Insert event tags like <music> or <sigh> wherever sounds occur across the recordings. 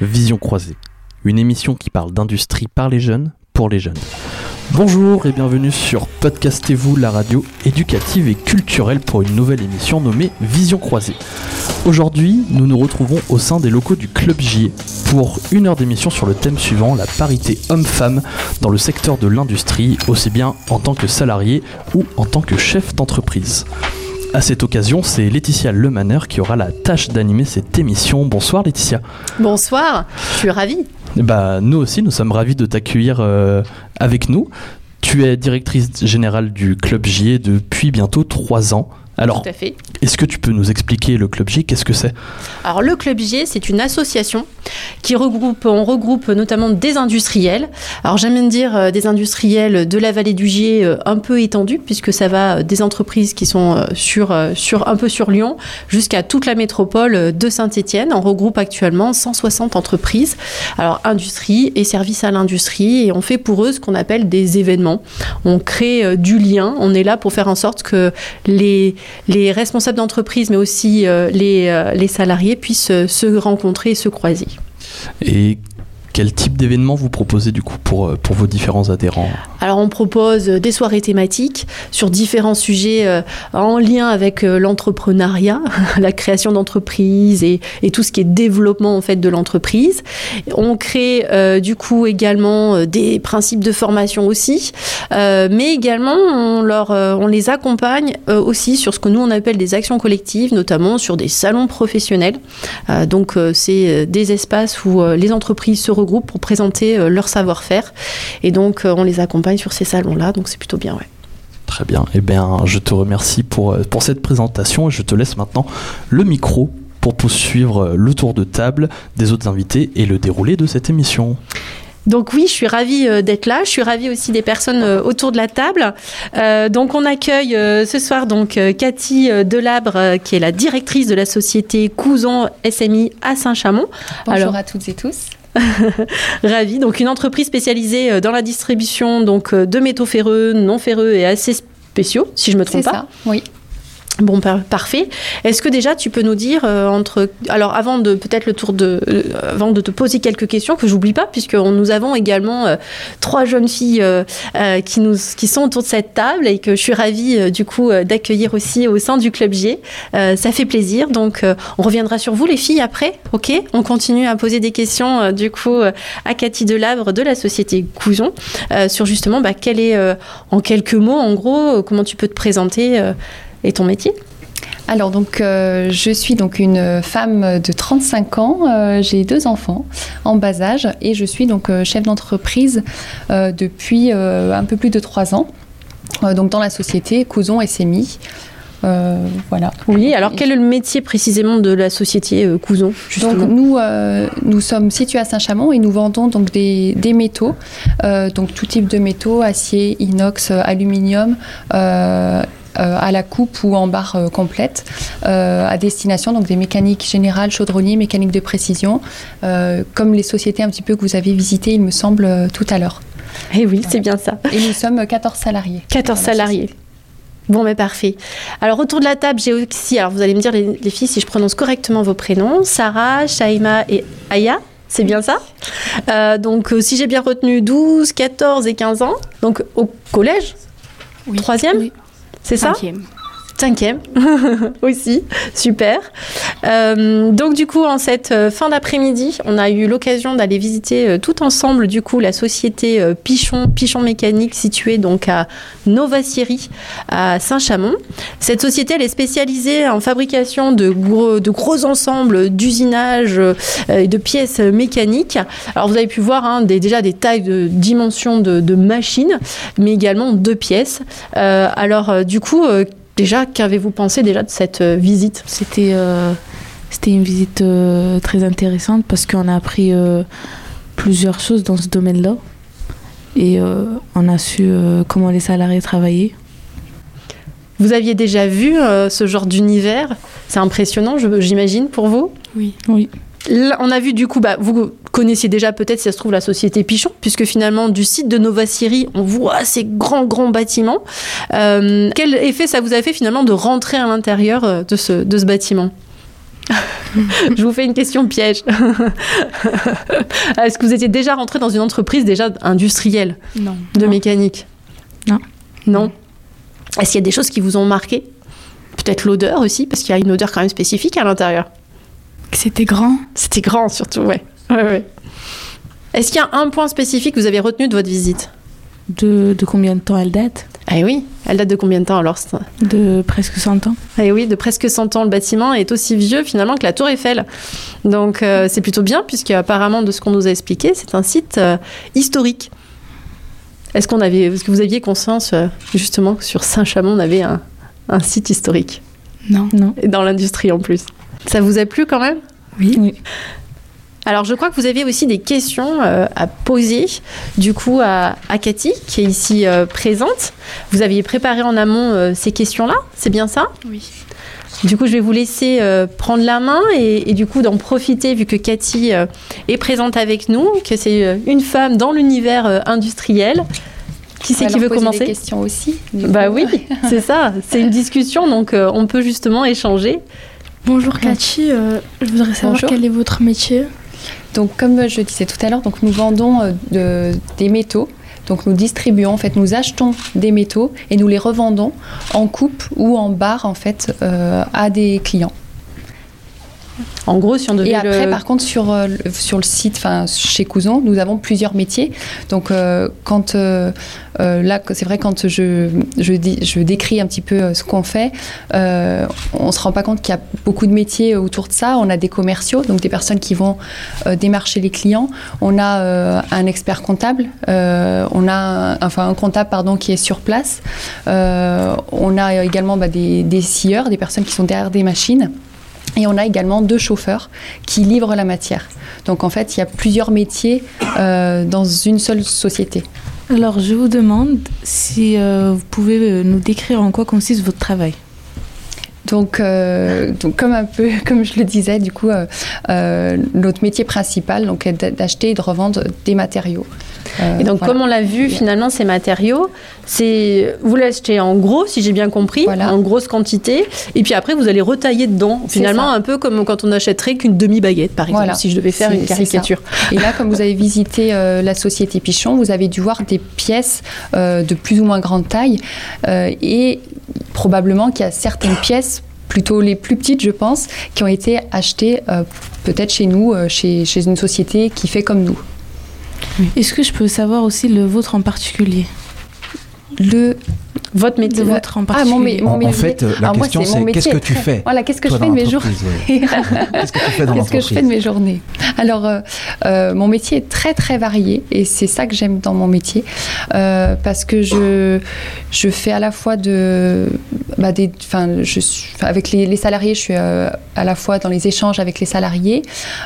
Vision croisée, une émission qui parle d'industrie par les jeunes, pour les jeunes. Bonjour et bienvenue sur Podcastez-vous, la radio éducative et culturelle pour une nouvelle émission nommée Vision croisée. Aujourd'hui, nous nous retrouvons au sein des locaux du Club J pour une heure d'émission sur le thème suivant, la parité homme-femme dans le secteur de l'industrie, aussi bien en tant que salarié ou en tant que chef d'entreprise. À cette occasion, c'est Laetitia Lemaner qui aura la tâche d'animer cette émission. Bonsoir Laetitia. Bonsoir, je suis ravie. Bah, nous aussi, nous sommes ravis de t'accueillir euh, avec nous. Tu es directrice générale du Club J depuis bientôt trois ans. Alors, est-ce que tu peux nous expliquer le Club J Qu'est-ce que c'est? Alors le Club J, c'est une association qui regroupe, on regroupe notamment des industriels. Alors j'aime bien dire euh, des industriels de la vallée du Gier euh, un peu étendus puisque ça va euh, des entreprises qui sont sur, sur un peu sur Lyon jusqu'à toute la métropole de Saint-Étienne. On regroupe actuellement 160 entreprises. Alors industrie et services à l'industrie et on fait pour eux ce qu'on appelle des événements. On crée du lien. On est là pour faire en sorte que les les responsables d'entreprise, mais aussi euh, les, euh, les salariés puissent euh, se rencontrer et se croiser. Quel type d'événement vous proposez du coup pour, euh, pour vos différents adhérents Alors on propose euh, des soirées thématiques sur différents sujets euh, en lien avec l'entrepreneuriat, <laughs> la création d'entreprises et, tout ce qui est développement en fait de l'entreprise. On crée du coup également des principes de formation aussi, mais également on, leur, on les accompagne aussi sur ce que nous on appelle des actions collectives, notamment sur des salons professionnels. Donc c'est des espaces où les entreprises se regroupent pour présenter euh, leur savoir-faire et donc euh, on les accompagne sur ces salons-là, donc c'est plutôt bien. Ouais. Très bien. Eh bien, je te remercie pour, euh, pour cette présentation et je te laisse maintenant le micro pour poursuivre le tour de table des autres invités et le déroulé de cette émission. Donc oui, je suis ravie d'être là. Je suis ravie aussi des personnes autour de la table. Euh, donc on accueille euh, ce soir donc Cathy Delabre, euh, qui est la directrice de la société Couson SMI à Saint-Chamond. Bonjour Alors- à toutes et tous. <laughs> Ravie. Donc une entreprise spécialisée euh, dans la distribution donc euh, de métaux ferreux, non ferreux et assez spéciaux, si je me trompe pas. ça, oui. Bon, par- parfait. Est-ce que déjà tu peux nous dire euh, entre alors avant de peut-être le tour de euh, avant de te poser quelques questions que j'oublie pas puisque nous avons également euh, trois jeunes filles euh, euh, qui nous qui sont autour de cette table et que je suis ravie euh, du coup d'accueillir aussi au sein du club G. Ça fait plaisir. Donc on reviendra sur vous les filles après. OK? On continue à poser des questions du coup à Cathy Delabre de la société Couson sur justement bah, quel est en quelques mots en gros comment tu peux te présenter et ton métier? Alors donc euh, je suis donc une femme de 35 ans, euh, j'ai deux enfants en bas âge et je suis donc euh, chef d'entreprise depuis un peu plus de trois ans. donc dans la société Couson SMI. Euh, voilà. Oui, alors quel est le métier précisément de la société euh, Couson justement? Donc nous, euh, nous sommes situés à Saint-Chamond et nous vendons donc des, des métaux, donc tout type de métaux, acier, inox, aluminium, à la coupe ou en barre euh, complète, euh, à destination donc des mécaniques générales, chaudronniers, mécaniques de précision, euh, comme les sociétés un petit peu que vous avez visitées, il me semble, euh, tout à l'heure. Eh oui, c'est bien ça. Et nous sommes 14 salariés. 14 dans la salariés. Bon, mais parfait. Alors, autour de la table, j'ai aussi, alors vous allez me dire, les, les filles, si je prononce correctement vos prénoms, Sarah, Shaima et Aya. C'est bien ça? Euh, Donc, euh, si j'ai bien retenu, 12, 14 et 15 ans. Donc, au collège? Oui. Troisième? Oui. C'est ça? Cinquième <laughs> aussi, super. Euh, donc du coup, en cette euh, fin d'après-midi, on a eu l'occasion d'aller visiter euh, tout ensemble du coup la société Pichon, Pichon Mécanique située donc à Novacieri à Saint-Chamond. Cette société, elle est spécialisée en fabrication de gros, de gros ensembles d'usinage et de pièces mécaniques. Alors vous avez pu voir hein, déjà des tailles de dimensions de, de machines, mais également de pièces. Alors du coup, déjà, qu'avez-vous pensé déjà de cette euh, visite? C'était euh, c'était une visite euh, très intéressante parce qu'on a appris euh, plusieurs choses dans ce domaine-là. Et euh, on a su euh, comment les salariés travaillaient. Vous aviez déjà vu euh, ce genre d'univers? C'est impressionnant, j'imagine, pour vous? Oui. Oui. Là, on a vu du coup, bah, vous connaissiez déjà peut-être, si ça se trouve, la société Pichon, puisque finalement, du site de Novacieri, on voit ces grands, grands bâtiments. Euh, quel effet ça vous a fait finalement de rentrer à l'intérieur euh, de ce, de ce bâtiment? <laughs> Je vous fais une question piège. <laughs> Est-ce que vous étiez déjà rentré dans une entreprise déjà industrielle? Non. de mécanique? Non. Non. Est-ce qu'il y a des choses qui vous ont marqué? Peut-être l'odeur aussi, parce qu'il y a une odeur quand même spécifique à l'intérieur. C'était grand. C'était grand surtout, ouais. Ouais, ouais. Est-ce qu'il y a un point spécifique que vous avez retenu de votre visite De, de combien de temps elle date Eh oui, elle date de combien de temps alors De presque 100 ans. Eh oui, de presque 100 ans. Le bâtiment est aussi vieux finalement que la Tour Eiffel. Donc euh, c'est plutôt bien, puisque apparemment, de ce qu'on nous a expliqué, c'est un site euh, historique. Est-ce qu'on avait, est-ce que vous aviez conscience euh, justement que sur Saint-Chamond, on avait un, un site historique? Non. Non. et dans l'industrie en plus Ça vous a plu quand même? Oui. Oui. Alors, je crois que vous aviez aussi des questions euh, à poser, du coup, à, à Cathy, qui est ici euh, présente. Vous aviez préparé en amont euh, ces questions-là, c'est bien ça? Oui. Du coup, je vais vous laisser euh, prendre la main et, et du coup d'en profiter, vu que Cathy euh, est présente avec nous, que c'est euh, une femme dans l'univers euh, industriel. Qui c'est qui veut poser commencer? des questions aussi. Bah coup. oui, <laughs> c'est ça. C'est une discussion, donc euh, on peut justement échanger. Bonjour Cathy, euh, je voudrais savoir Bonjour. quel est votre métier? Donc, comme je disais tout à l'heure, donc nous vendons euh, de- des métaux. Donc, nous distribuons, en fait, nous achetons des métaux et nous les revendons en coupe ou en barre, en fait, euh, à des clients. En gros, si on devait Et après, le... par contre, sur, euh, le, sur le site, enfin, chez Couson, nous avons plusieurs métiers. Donc, euh, quand euh, là, c'est vrai, quand je, je, dis- je décris un petit peu ce qu'on fait, euh, on se rend pas compte qu'il y a beaucoup de métiers autour de ça. On a des commerciaux, donc des personnes qui vont démarcher les clients. On a un expert comptable. on a, un- enfin, un comptable, pardon, qui est sur place. On a également bah, des, des scieurs, des personnes qui sont derrière des machines. Et on a également deux chauffeurs qui livrent la matière. Donc en fait, il y a plusieurs métiers euh, dans une seule société. Alors, je vous demande si euh, vous pouvez euh, nous décrire en quoi consiste votre travail. Donc, euh, donc comme un peu, <laughs> comme je le disais, du coup, euh, euh, notre métier principal donc, est d'a- d'acheter et de revendre des matériaux. Et donc, voilà. comme on l'a vu, finalement, ces matériaux, c'est vous l'achetez en gros, si j'ai bien compris, Voilà. en grosse quantité, et puis après, vous allez retailler dedans. Finalement, un peu comme quand on achèterait qu'une demi-baguette, par exemple, Voilà. si je devais faire une caricature. Et là, comme vous avez visité la société Pichon, vous avez dû voir des pièces de plus ou moins grande taille et probablement qu'il y a certaines pièces plutôt les plus petites, je pense, qui ont été achetées euh, peut-être chez nous, euh, chez, chez une société qui fait comme nous. Est-ce que je peux savoir aussi le vôtre en particulier? Le Votre métier. Le vôtre en Ah, mon, particulier mé- mon En- fait, euh, la Alors question, mon c'est qu'est-ce que tu fais Voilà, qu'est-ce que je fais de mes ouais. <laughs> Qu'est-ce que tu fais dans Qu'est-ce que je fais de mes journées Alors, euh, euh, mon métier est très très varié et c'est ça que j'aime dans mon métier euh, parce que je, je fais à la fois de. Bah, des, je suis, avec les, les salariés, je suis euh, à la fois dans les échanges avec les salariés,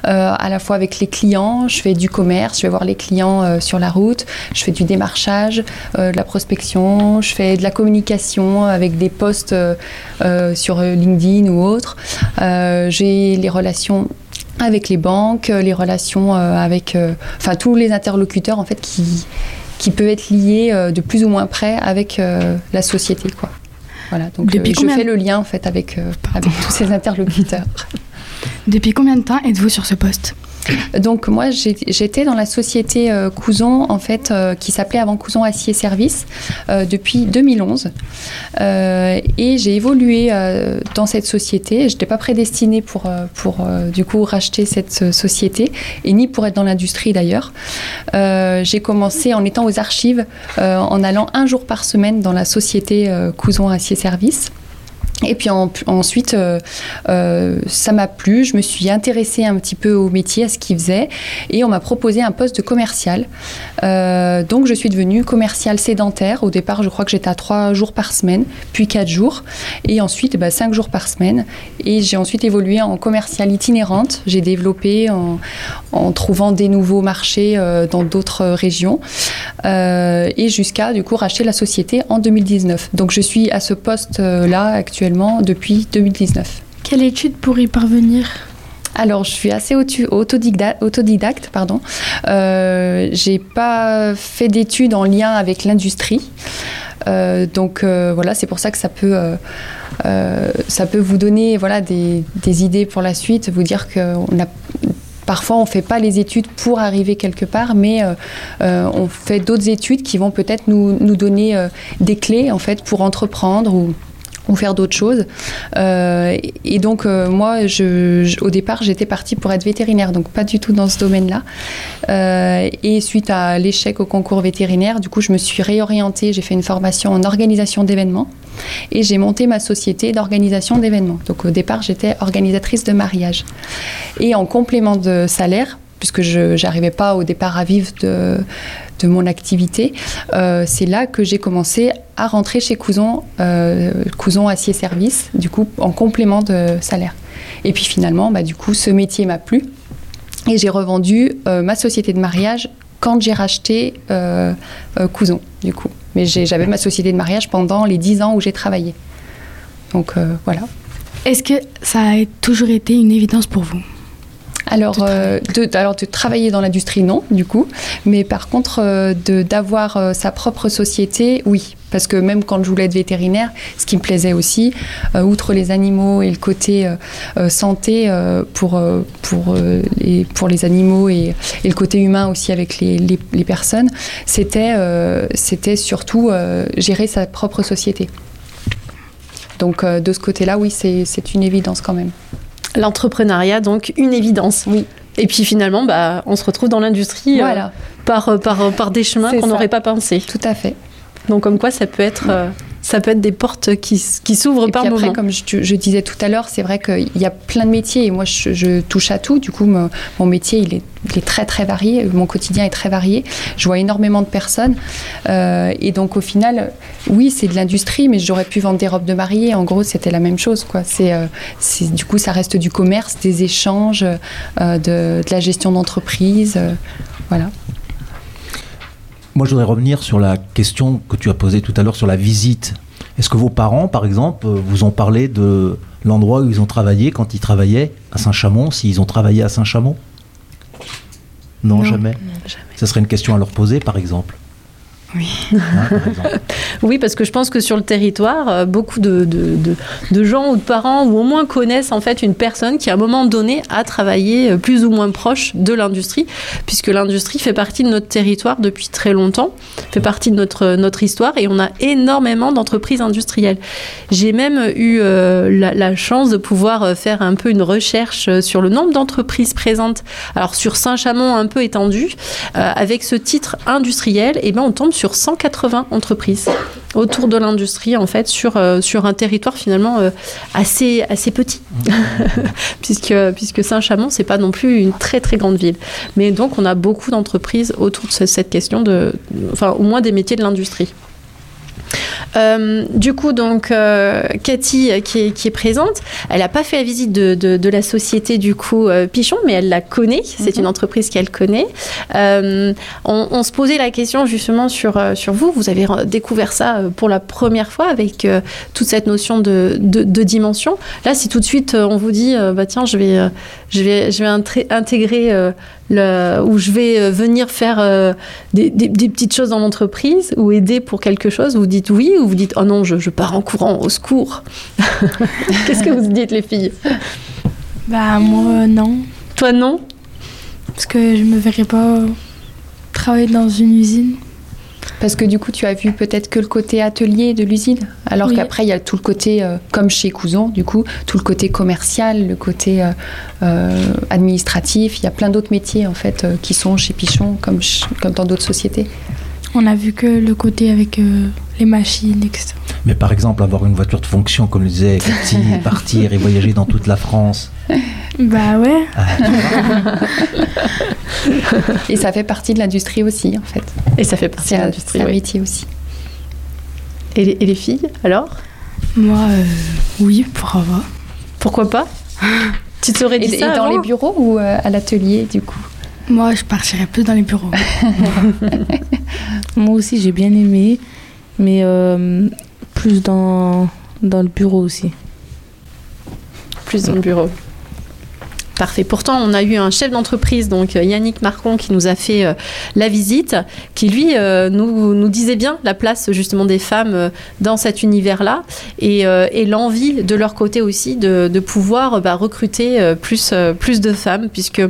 euh, à la fois avec les clients, je fais du commerce, je vais voir les clients euh, sur la route, je fais du démarchage, euh, de la prospection, je fais de la communication avec des posts euh, euh, sur euh, LinkedIn ou autre. J'ai les relations avec les banques, les relations avec, enfin tous les interlocuteurs en fait qui qui peuvent être liés de plus ou moins près avec la société quoi. Voilà, donc Depuis je combien- fais le lien en fait avec avec tous ces <laughs> interlocuteurs. Depuis combien de temps êtes-vous sur ce poste? Donc moi j'étais dans la société euh, Couson en fait euh, qui s'appelait avant Couson Acier Service euh, depuis 2011 Euh, et j'ai évolué dans cette société. Je n'étais pas prédestinée pour pour du coup racheter cette société et ni pour être dans l'industrie d'ailleurs. J'ai commencé en étant aux archives en allant un jour par semaine dans la société Couson Acier Service. Et puis en- ensuite, euh, euh, ça m'a plu. Je me suis intéressée un petit peu au métier, à ce qu'il faisait, et on m'a proposé un poste de commercial. Euh, donc je suis devenue commerciale sédentaire. Au départ, je crois que j'étais à trois jours par semaine, puis quatre jours, et ensuite bah, cinq jours par semaine. Et j'ai ensuite évolué en commerciale itinérante. J'ai développé en, en trouvant des nouveaux marchés dans d'autres régions, et jusqu'à du coup racheter la société en 2019. Donc je suis à ce poste-là actuellement depuis 2019. Quelle étude pour y parvenir? Alors, je suis assez autodidacte, autodidacte pardon. Euh, j'ai pas fait d'études en lien avec l'industrie. Euh, donc euh, voilà, c'est pour ça que ça peut, ça peut vous donner voilà, des, des idées pour la suite, vous dire que on a, parfois on ne fait pas les études pour arriver quelque part, mais on fait d'autres études qui vont peut-être nous, nous donner des clés en fait, pour entreprendre ou ou faire d'autres choses. Euh, et donc, euh, moi, je, au départ, j'étais partie pour être vétérinaire, donc pas du tout dans ce domaine-là. Euh, et suite à l'échec au concours vétérinaire, du coup, je me suis réorientée. J'ai fait une formation en organisation d'événements et j'ai monté ma société d'organisation d'événements. Donc, au départ, j'étais organisatrice de mariage. Et en complément de salaire, puisque je n'arrivais pas au départ à vivre de, mon activité, euh, c'est là que j'ai commencé à rentrer chez Couson, euh, Couson Acier Service, du coup, en complément de salaire. Et puis finalement, bah, du coup, ce métier m'a plu. Et j'ai revendu euh, ma société de mariage quand j'ai racheté Couson, du coup. Mais j'avais ma société de mariage pendant les 10 ans où j'ai travaillé. Donc voilà. Est-ce que ça a toujours été une évidence pour vous? Alors, De euh, alors de travailler dans l'industrie, non, du coup. Mais par contre, euh, de- d'avoir euh, sa propre société, oui. Parce que même quand je voulais être vétérinaire, ce qui me plaisait aussi, outre les animaux et le côté santé pour, pour, les, pour les animaux et, et le côté humain aussi avec les, les, les personnes, c'était c'était surtout gérer sa propre société. Donc de ce côté-là, oui, c'est une évidence quand même. L'entrepreneuriat, donc, une évidence. Oui. Et puis finalement, bah, on se retrouve dans l'industrie euh, Voilà, par, euh, par, euh, par des chemins qu'on n'aurait pas pensé. tout à fait. Donc comme quoi, ça peut être, euh, ça peut être des portes qui, qui s'ouvrent Et par puis après, moment. comme je, je disais tout à l'heure, c'est vrai qu'il y a plein de métiers et moi je, je touche à tout. Du coup, mon, mon métier il est, il est très très varié. Mon quotidien est très varié. Je vois énormément de personnes Euh, et donc au final, oui, c'est de l'industrie, mais j'aurais pu vendre des robes de mariée. En gros, c'était la même chose. Quoi. C'est, euh, c'est- du coup, ça reste du commerce, des échanges, euh, de, de la gestion d'entreprise. voilà. Moi, je voudrais revenir sur la question que tu as posée tout à l'heure sur la visite. Est-ce que vos parents, par exemple, euh, vous ont parlé de l'endroit où ils ont travaillé quand ils travaillaient à Saint-Chamond, s'ils ont travaillé à Saint-Chamond? Non, Non. jamais. Ça serait une question à leur poser, par exemple. Oui. Hein, par. <laughs> Oui, parce que je pense que sur le territoire, euh, beaucoup de, de, de- de gens ou de parents ou au moins connaissent en fait une personne qui à un moment donné a travaillé euh, plus ou moins proche de l'industrie, puisque l'industrie fait partie de notre territoire depuis très longtemps, fait partie de notre, notre histoire et on a énormément d'entreprises industrielles. J'ai même eu euh, la, la chance de pouvoir euh, faire un peu une recherche euh, sur le nombre d'entreprises présentes, alors sur Saint-Chamond un peu étendu, euh, avec ce titre industriel, et ben on tombe sur 180 entreprises autour de l'industrie en fait sur, euh, sur un territoire finalement euh, assez, assez petit. <laughs> Puisque, puisque Saint-Chamond c'est pas non plus une très très grande ville. Mais donc on a beaucoup d'entreprises autour de ce- cette question de enfin au moins des métiers de l'industrie Euh, du coup, donc, euh, Cathy, euh, qui est, qui est présente, elle n'a pas fait la visite de, de- de la société, du coup, euh, Pichon, mais elle la connaît. C'est une entreprise qu'elle connaît. On, on se posait la question justement sur, sur vous. Vous avez découvert ça pour la première fois avec toute cette notion de, de, dimension. Là, si tout de suite on vous dit, bah tiens, je vais, je vais, je vais intré- intégrer euh, le, ou je vais euh, venir faire euh, des, des- des petites choses dans l'entreprise ou aider pour quelque chose, vous dites oui ou vous dites oh non, je, je pars en courant, au secours. <laughs> Qu'est-ce que vous dites les filles? Bah moi euh, non, Toi non? Parce que je me verrais pas travailler dans une usine. Parce que du coup, tu as vu peut-être que le côté atelier de l'usine, alors Oui. qu'après, il y a tout le côté, euh, comme chez Couson, du coup, tout le côté commercial, le côté euh, euh, administratif. Il y a plein d'autres métiers, en fait, euh, qui sont chez Pichon, comme, ch- comme dans d'autres sociétés. On a vu que le côté avec euh, les machines, etc. Mais par exemple, avoir une voiture de fonction, comme le disait Cathy, <laughs> partir et voyager dans toute la France. Bah ouais. <laughs> Et ça fait partie de l'industrie aussi, en fait. Et ça fait partie de l'industrie. c'est un oui. métier aussi. Et, les, et les filles, alors? Moi, euh, oui, pourquoi pas. Pourquoi pas? Tu Et, dit et ça dans avant les bureaux ou euh, à l'atelier, du coup? Moi, je partirais plus dans les bureaux. <laughs> Moi aussi, j'ai bien aimé, mais euh, plus dans, dans le bureau aussi. Plus dans le bureau. Pourtant, on a eu un chef d'entreprise, donc euh, Yannick Marcon, qui nous a fait euh, la visite, qui lui euh, nous, disait bien la place justement des femmes dans cet univers-là et, l'envie de leur côté aussi de, pouvoir bah, recruter plus, de femmes, puisque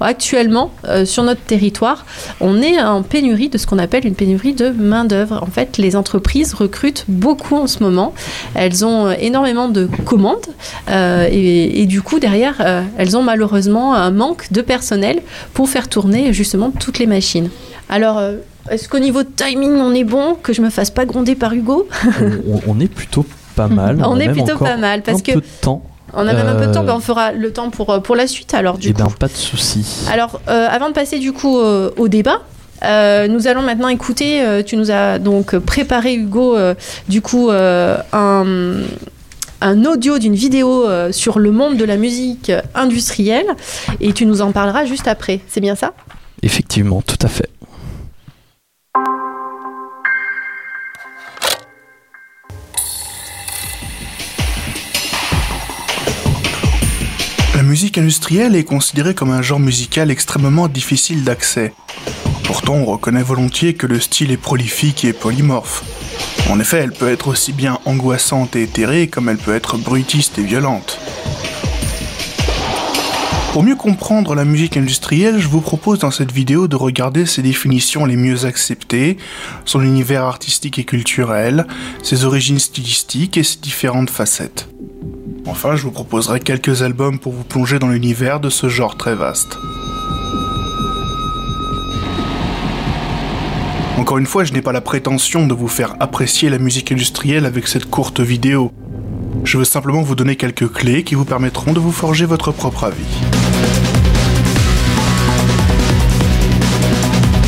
actuellement, sur notre territoire, on est en pénurie de ce qu'on appelle une pénurie de main-d'œuvre. En fait, les entreprises recrutent beaucoup en ce moment. Elles ont énormément de commandes et, du coup, derrière, elles ont malheureusement un manque de personnel pour faire tourner justement toutes les machines. Alors, euh, est-ce qu'au niveau de timing, on est bon Que je me fasse pas gronder par Hugo? On, on- on est plutôt pas <laughs> mal. On a est même plutôt pas mal, parce un que peu de temps. On a même un peu de temps, Euh, ben, on fera le temps pour, euh, pour la suite alors du Eh coup. bien, pas de souci. Alors, euh, avant de passer du coup euh, au débat, euh, nous allons maintenant écouter. euh, tu nous as donc préparé Hugo, euh, du coup, euh, un, un audio d'une vidéo euh, sur le monde de la musique industrielle, et tu nous en parleras juste après. C'est bien ça? Effectivement, tout à fait. La musique industrielle est considérée comme un genre musical extrêmement difficile d'accès. Pourtant, on reconnaît volontiers que le style est prolifique et polymorphe. En effet, elle peut être aussi bien angoissante et éthérée comme elle peut être bruitiste et violente. Pour mieux comprendre la musique industrielle, je vous propose dans cette vidéo de regarder ses définitions les mieux acceptées, son univers artistique et culturel, ses origines stylistiques et ses différentes facettes. Enfin, je vous proposerai quelques albums pour vous plonger dans l'univers de ce genre très vaste. Encore une fois, je n'ai pas la prétention de vous faire apprécier la musique industrielle avec cette courte vidéo. Je veux simplement vous donner quelques clés qui vous permettront de vous forger votre propre avis.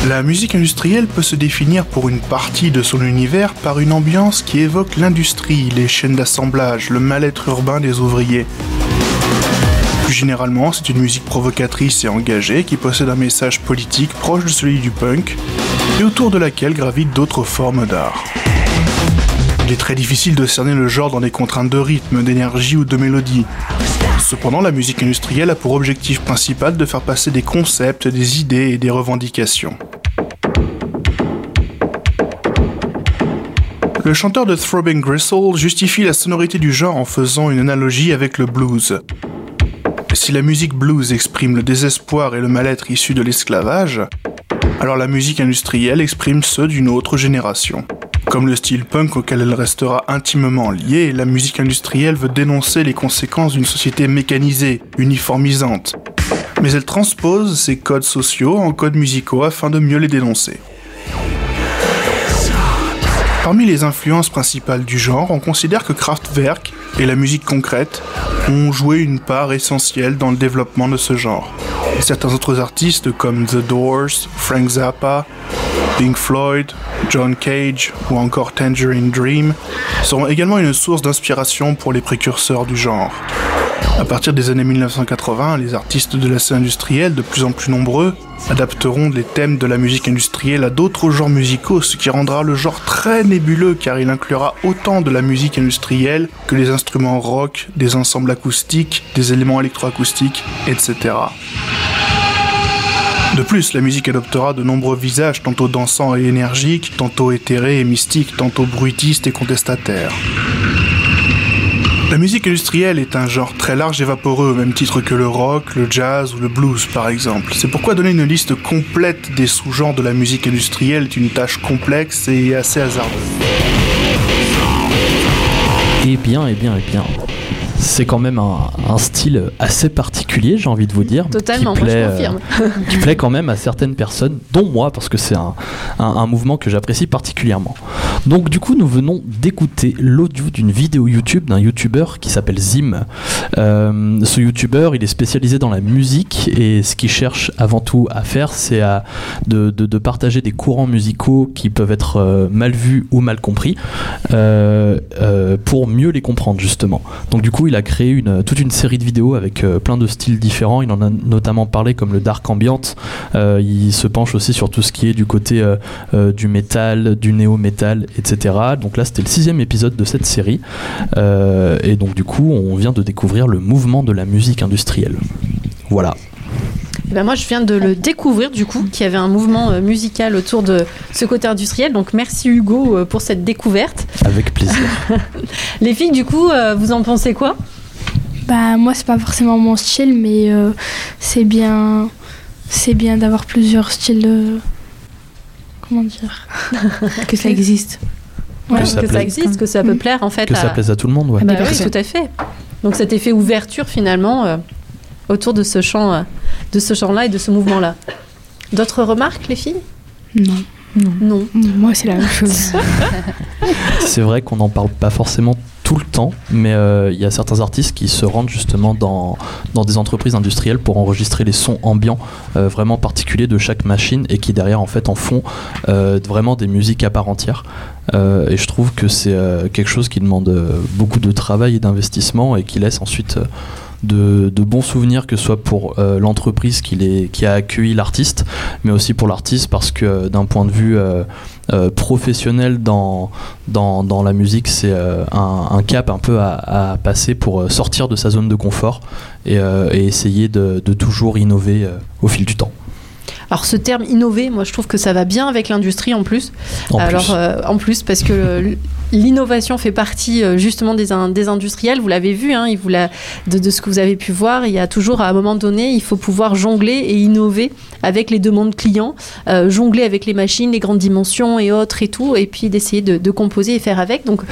La musique industrielle peut se définir pour une partie de son univers par une ambiance qui évoque l'industrie, les chaînes d'assemblage, le mal-être urbain des ouvriers. Généralement, c'est une musique provocatrice et engagée qui possède un message politique proche de celui du punk et autour de laquelle gravitent d'autres formes d'art. Il est très difficile de cerner le genre dans des contraintes de rythme, d'énergie ou de mélodie. Cependant, la musique industrielle a pour objectif principal de faire passer des concepts, des idées et des revendications. Le chanteur de Throbbing Gristle justifie la sonorité du genre en faisant une analogie avec le blues. Si la musique blues exprime le désespoir et le mal-être issus de l'esclavage, alors la musique industrielle exprime ceux d'une autre génération. Comme le style punk auquel elle restera intimement liée, la musique industrielle veut dénoncer les conséquences d'une société mécanisée, uniformisante. Mais elle transpose ces codes sociaux en codes musicaux afin de mieux les dénoncer. Parmi les influences principales du genre, on considère que Kraftwerk et la musique concrète ont joué une part essentielle dans le développement de ce genre. Certains autres artistes comme The Doors, Frank Zappa, Pink Floyd, John Cage ou encore Tangerine Dream seront également une source d'inspiration pour les précurseurs du genre. À partir des années 1980, les artistes de la scène industrielle, de plus en plus nombreux, adapteront les thèmes de la musique industrielle à d'autres genres musicaux, ce qui rendra le genre très nébuleux car il inclura autant de la musique industrielle que les instruments rock, des ensembles acoustiques, des éléments électroacoustiques, etc. De plus, la musique adoptera de nombreux visages, tantôt dansants et énergiques, tantôt éthérés et mystiques, tantôt bruitistes et contestataires. La musique industrielle est un genre très large et vaporeux, au même titre que le rock, le jazz ou le blues par exemple. C'est pourquoi donner une liste complète des sous-genres de la musique industrielle est une tâche complexe et assez hasardeuse. Eh bien, eh bien, eh bien. C'est quand même un, un style assez particulier, j'ai envie de vous dire. Totalement, qui moi je plaît, euh, confirme. qui plaît quand même à certaines personnes, dont moi, parce que c'est un, un- un mouvement que j'apprécie particulièrement. Donc du coup, nous venons d'écouter l'audio d'une vidéo YouTube d'un YouTuber qui s'appelle Zim. Euh, ce YouTuber, il est spécialisé dans la musique et ce qu'il cherche avant tout à faire, c'est de, de- de partager des courants musicaux qui peuvent être euh, mal vus ou mal compris euh, pour mieux les comprendre justement. Donc du coup, il a créé une, toute une série de vidéos avec euh, plein de styles différents. Il en a notamment parlé comme le dark ambient. Euh, il se penche aussi sur tout ce qui est du côté euh, du métal, du néo-métal, etc. Donc là, c'était le sixième épisode de cette série. Et donc du coup, on vient de découvrir le mouvement de la musique industrielle. Voilà. Ben moi, je viens de le découvrir du coup, qu'il y avait un mouvement euh, musical autour de ce côté industriel. Donc merci Hugo euh, pour cette découverte. Avec plaisir. <laughs> Les filles, du coup, euh, vous en pensez quoi? Bah moi c'est pas forcément mon style, mais euh, c'est bien, c'est bien d'avoir plusieurs styles. De... Comment dire? <laughs> Que ça existe. Ouais, Que que, ça plaise. existe, que ça peut plaire en fait. que ça à- plaise à tout le monde, ouais. Ah bah oui, tout à fait. Donc cet effet ouverture finalement euh, autour de ce champ, euh, de ce champ-là et de ce mouvement-là. D'autres remarques, les filles? Non, Non. moi c'est la même chose. <laughs> C'est vrai qu'on n'en parle pas forcément tout le temps, mais euh, il y a certains artistes qui se rendent justement dans, dans des entreprises industrielles pour enregistrer les sons ambiants euh, vraiment particuliers de chaque machine et qui derrière en fait en font euh, vraiment des musiques à part entière. Euh, et je trouve que c'est euh, quelque chose qui demande beaucoup de travail et d'investissement et qui laisse ensuite euh, de, bons souvenirs, que ce soit pour euh, l'entreprise qui, qui a accueilli l'artiste, mais aussi pour l'artiste parce que euh, d'un point de vue euh, professionnel dans, la musique, c'est un, cap un peu à, passer pour sortir de sa zone de confort et, essayer de, toujours innover au fil du temps. Alors ce terme innover, moi je trouve que ça va bien avec l'industrie en plus. En Alors plus. euh, en plus parce que euh, l'innovation fait partie euh, justement des, in- des industriels. Vous l'avez vu, hein, il vous l'a- de, de ce que vous avez pu voir, il y a toujours à un moment donné, il faut pouvoir jongler et innover avec les demandes clients, euh, jongler avec les machines, les grandes dimensions et autres et tout, et puis d'essayer de, de composer et faire avec. Donc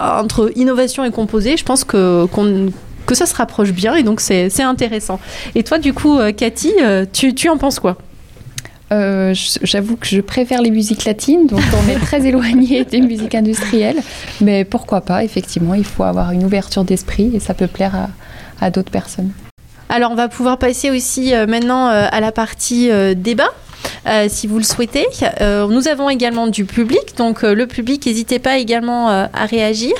entre innovation et composer, je pense que qu'on- que ça se rapproche bien et donc c'est intéressant. Et toi, du coup, Cathy, tu, tu en penses quoi? Euh, J'avoue que je préfère les musiques latines, donc on est très <laughs> éloigné des musiques industrielles. Mais pourquoi pas, effectivement, il faut avoir une ouverture d'esprit et ça peut plaire à, à d'autres personnes. Alors, on va pouvoir passer aussi euh, maintenant euh, à la partie débat. Euh, si vous le souhaitez. Euh, nous avons également du public, donc euh, le public, n'hésitez pas également à réagir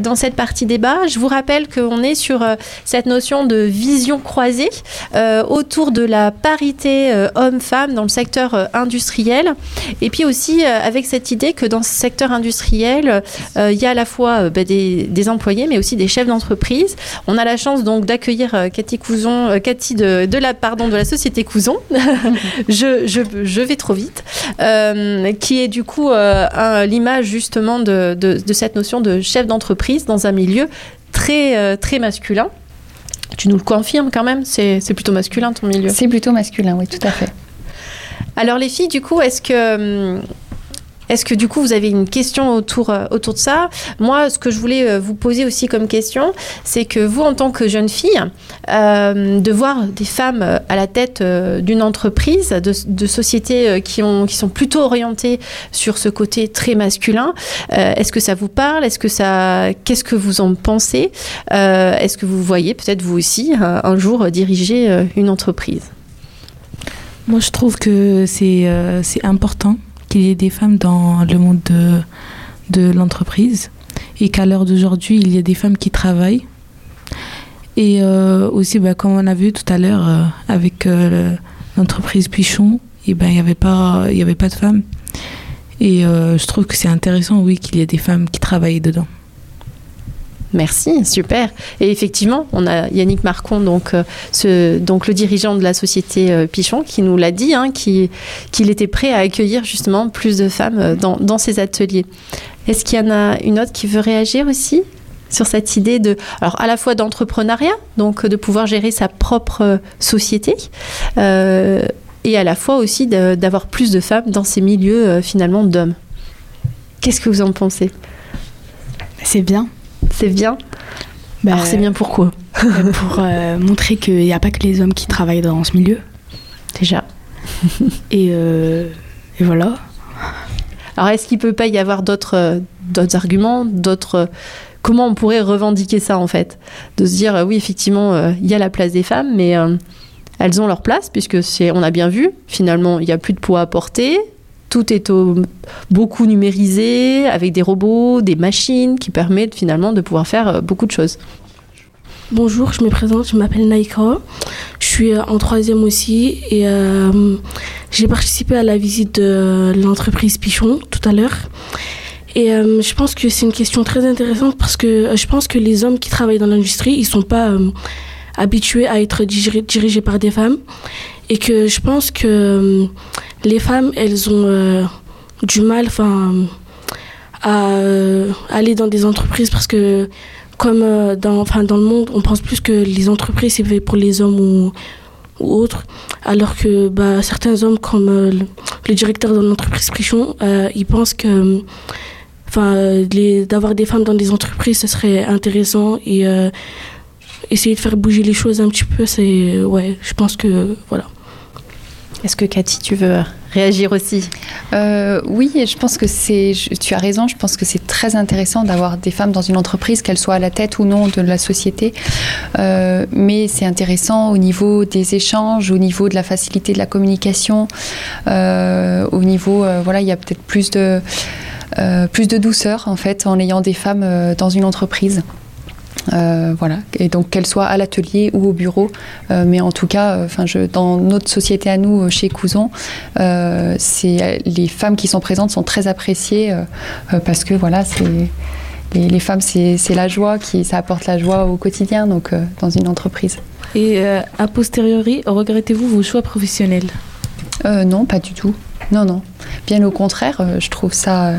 dans cette partie débat. Je vous rappelle qu'on est sur cette notion de vision croisée autour de la parité homme-femme dans le secteur industriel, et puis aussi avec cette idée que dans ce secteur industriel, il y a à la fois bah, des, employés, mais aussi des chefs d'entreprise. On a la chance donc d'accueillir Cathy Couzon, Cathy de, de la pardon de la société Couzon. <laughs> je, je, je vais trop vite, euh, qui est du coup euh, l'image justement de, de, de cette notion de chef d'entreprise dans un milieu très euh, très masculin. Tu nous le confirmes quand même, c'est c'est plutôt masculin ton milieu. C'est plutôt masculin, oui, tout à fait. Alors les filles, du coup, est-ce que hum, est-ce que du coup vous avez une question autour euh, autour de ça? Moi, ce que je voulais euh, vous poser aussi comme question, c'est que vous, en tant que jeune fille, euh, de voir des femmes à la tête d'une entreprise, de, sociétés qui ont qui sont plutôt orientées sur ce côté très masculin, est-ce que ça vous parle? Est-ce que ça Qu'est-ce que vous en pensez? Est-ce que vous voyez peut-être vous aussi un jour diriger une entreprise? Moi, je trouve que c'est important qu'il y ait des femmes dans le monde de, de l'entreprise et qu'à l'heure d'aujourd'hui, il y a des femmes qui travaillent. Et euh, aussi, bah, comme on a vu tout à l'heure euh, avec euh, le- l'entreprise Pichon, et ben, il n'y avait, pas- avait pas de femmes. Et je trouve que c'est intéressant, oui, qu'il y ait des femmes qui travaillent dedans. Merci, super. Et effectivement, on a Yannick Marcon, donc, euh, le dirigeant de la société euh, Pichon, qui nous l'a dit, hein, qui- qu'il était prêt à accueillir justement plus de femmes euh, dans, ses ateliers. Est-ce qu'il y en a une autre qui veut réagir aussi sur cette idée de, alors à la fois d'entrepreneuriat, donc de pouvoir gérer sa propre société, et à la fois aussi d'avoir plus de femmes dans ces milieux finalement d'hommes? Qu'est-ce que vous en pensez? C'est bien. C'est bien Bah, Alors c'est bien pourquoi Pour euh, <laughs> montrer qu'il n'y a pas que les hommes qui travaillent dans ce milieu. Déjà. Et, euh, et voilà. Alors, est-ce qu'il peut pas y avoir d'autres euh, d'autres arguments, d'autres comment on pourrait revendiquer ça en fait, de se dire oui effectivement euh, il y a la place des femmes, mais elles ont leur place puisque c'est on a bien vu finalement il y a plus de poids à porter. Tout est au- beaucoup numérisé, avec des robots, des machines qui permettent finalement de pouvoir faire euh, beaucoup de choses. Bonjour, je me présente, je m'appelle Naika. Je suis euh, en troisième aussi et euh, j'ai participé à la visite de l'entreprise Pichon tout à l'heure. Et je pense que c'est une question très intéressante parce que je pense que les hommes qui travaillent dans l'industrie, ils sont pas habitués à être dirigés par des femmes et que je pense que les femmes, elles ont du mal à aller dans des entreprises parce que comme dans, dans le monde, on pense plus que les entreprises, c'est fait pour les hommes ou, ou autres, alors que bah, certains hommes, comme le, directeur de l'entreprise Prichon, ils pensent que enfin, d'avoir des femmes dans des entreprises, ce serait intéressant et euh, essayer de faire bouger les choses un petit peu, c'est ouais, je pense que voilà. Est-ce que Cathy, tu veux réagir aussi euh, Oui, je pense que c'est, tu as raison, je pense que c'est très intéressant d'avoir des femmes dans une entreprise, qu'elles soient à la tête ou non de la société. Euh, mais c'est intéressant au niveau des échanges, au niveau de la facilité de la communication, au niveau, voilà, il y a peut-être plus de euh, plus de douceur en fait en ayant des femmes euh, dans une entreprise. Euh, voilà, et donc qu'elles soient à l'atelier ou au bureau, mais en tout cas, enfin, dans notre société à nous, chez Couson, c'est les femmes qui sont présentes sont très appréciées parce que voilà, c'est les, femmes, c'est la joie qui, ça apporte la joie au quotidien, donc dans une entreprise. Et a posteriori, regrettez-vous vos choix professionnels? Non, pas du tout. Non, non. Bien au contraire, euh, je trouve ça. Euh,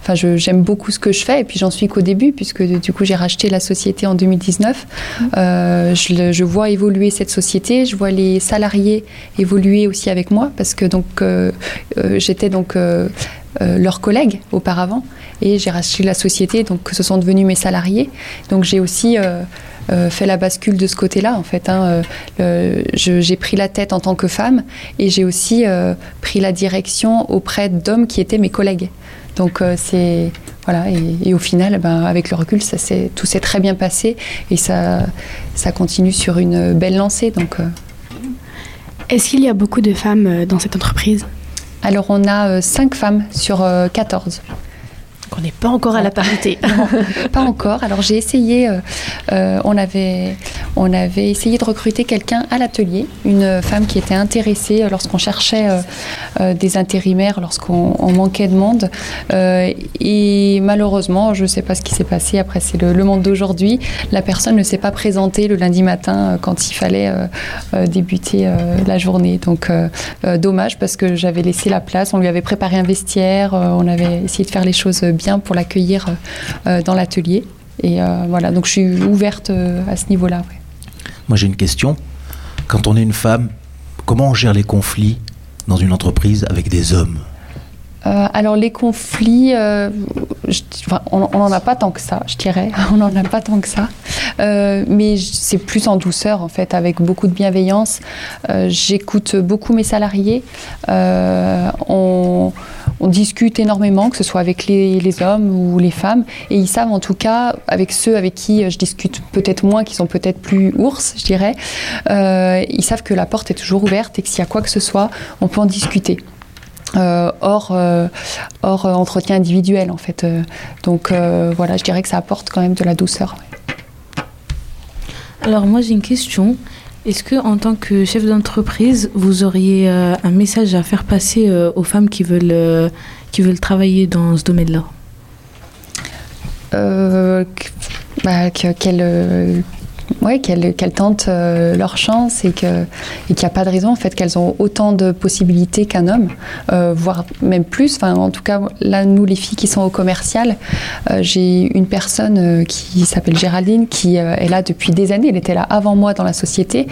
enfin, j'aime beaucoup ce que je fais et puis j'en suis qu'au début puisque du coup j'ai racheté la société en 2019. Mmh. Euh, je, vois évoluer cette société, je vois les salariés évoluer aussi avec moi parce que donc j'étais donc leurs collègues auparavant et j'ai racheté la société donc ce sont devenus mes salariés. Donc j'ai aussi euh, fait la bascule de ce côté-là, en fait. Hein. Euh, j'ai pris la tête en tant que femme et j'ai aussi euh, pris la direction auprès d'hommes qui étaient mes collègues. Donc c'est voilà et, au final, ben, avec le recul, ça tout s'est très bien passé et ça ça continue sur une belle lancée. Donc est-ce qu'il y a beaucoup de femmes dans cette entreprise? Alors on a 5 femmes sur 14 on n'est pas encore à la parité. <laughs> pas encore. Alors j'ai essayé, euh, euh, on, avait, on avait essayé de recruter quelqu'un à l'atelier, une femme qui était intéressée lorsqu'on cherchait euh, des intérimaires, lorsqu'on manquait de monde. et malheureusement, je ne sais pas ce qui s'est passé, après c'est le, monde d'aujourd'hui, la personne ne s'est pas présentée le lundi matin quand il fallait débuter la journée. Donc dommage parce que j'avais laissé la place, on lui avait préparé un vestiaire, on avait essayé de faire les choses bien pour l'accueillir euh, euh, dans l'atelier. Et euh, voilà, donc je suis ouverte à ce niveau-là. Moi j'ai une question. Quand on est une femme, comment on gère les conflits dans une entreprise avec des hommes? Alors les conflits, on n'en a pas tant que ça, je dirais. <laughs> On n'en a pas tant que ça. mais c'est plus en douceur, en fait, avec beaucoup de bienveillance. J'écoute beaucoup mes salariés. on on discute énormément, que ce soit avec les, hommes ou les femmes, et ils savent en tout cas, avec ceux avec qui je discute peut-être moins, qui sont peut-être plus ours, je dirais, euh, ils savent que la porte est toujours ouverte et que s'il y a quoi que ce soit, on peut en discuter. Euh, hors, euh, hors entretien individuel en fait. donc voilà, je dirais que ça apporte quand même de la douceur. Alors moi j'ai une question. Est-ce que, en tant que chef d'entreprise, vous auriez euh, un message à faire passer euh, aux femmes qui veulent, euh, qui veulent travailler dans ce domaine-là? Bah, ouais, qu'elles tentent euh, leur chance et qu'il n'y a pas de raison en fait qu'elles ont autant de possibilités qu'un homme, euh, voire même plus. En tout cas, là, nous, les filles qui sont au commercial, euh, j'ai une personne qui s'appelle Géraldine qui est là depuis des années. Elle était là avant moi dans la société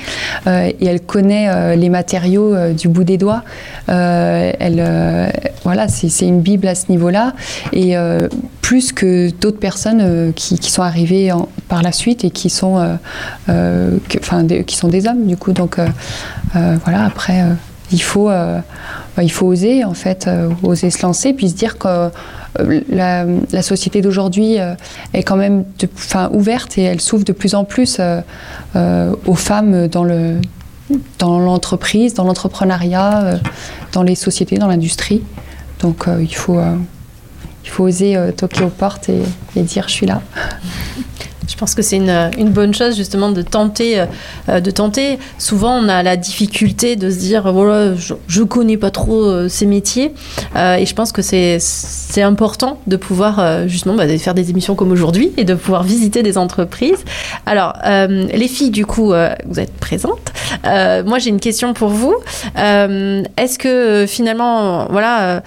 et elle connaît les matériaux du bout des doigts. voilà, c'est une bible à ce niveau-là et plus que d'autres personnes qui, sont arrivées par la suite et qui sont euh, qui sont des hommes du coup. Donc euh, euh, voilà, après il faut, bah, il faut oser en fait, oser se lancer, puis se dire que la, société d'aujourd'hui est quand même de, ouverte et elle s'ouvre de plus en plus aux femmes dans le dans l'entreprise, dans l'entrepreneuriat, dans les sociétés, dans l'industrie. Donc il faut il faut oser toquer aux portes et, dire je suis là. Je pense que c'est une, une, bonne chose justement de tenter, euh, de tenter. Souvent, on a la difficulté de se dire voilà, je, ne connais pas trop euh, ces métiers, euh, et je pense que c'est important de pouvoir justement bah, faire des émissions comme aujourd'hui et de pouvoir visiter des entreprises. Alors, les filles, du coup, vous êtes présentes. moi, j'ai une question pour vous. Est-ce que finalement, voilà,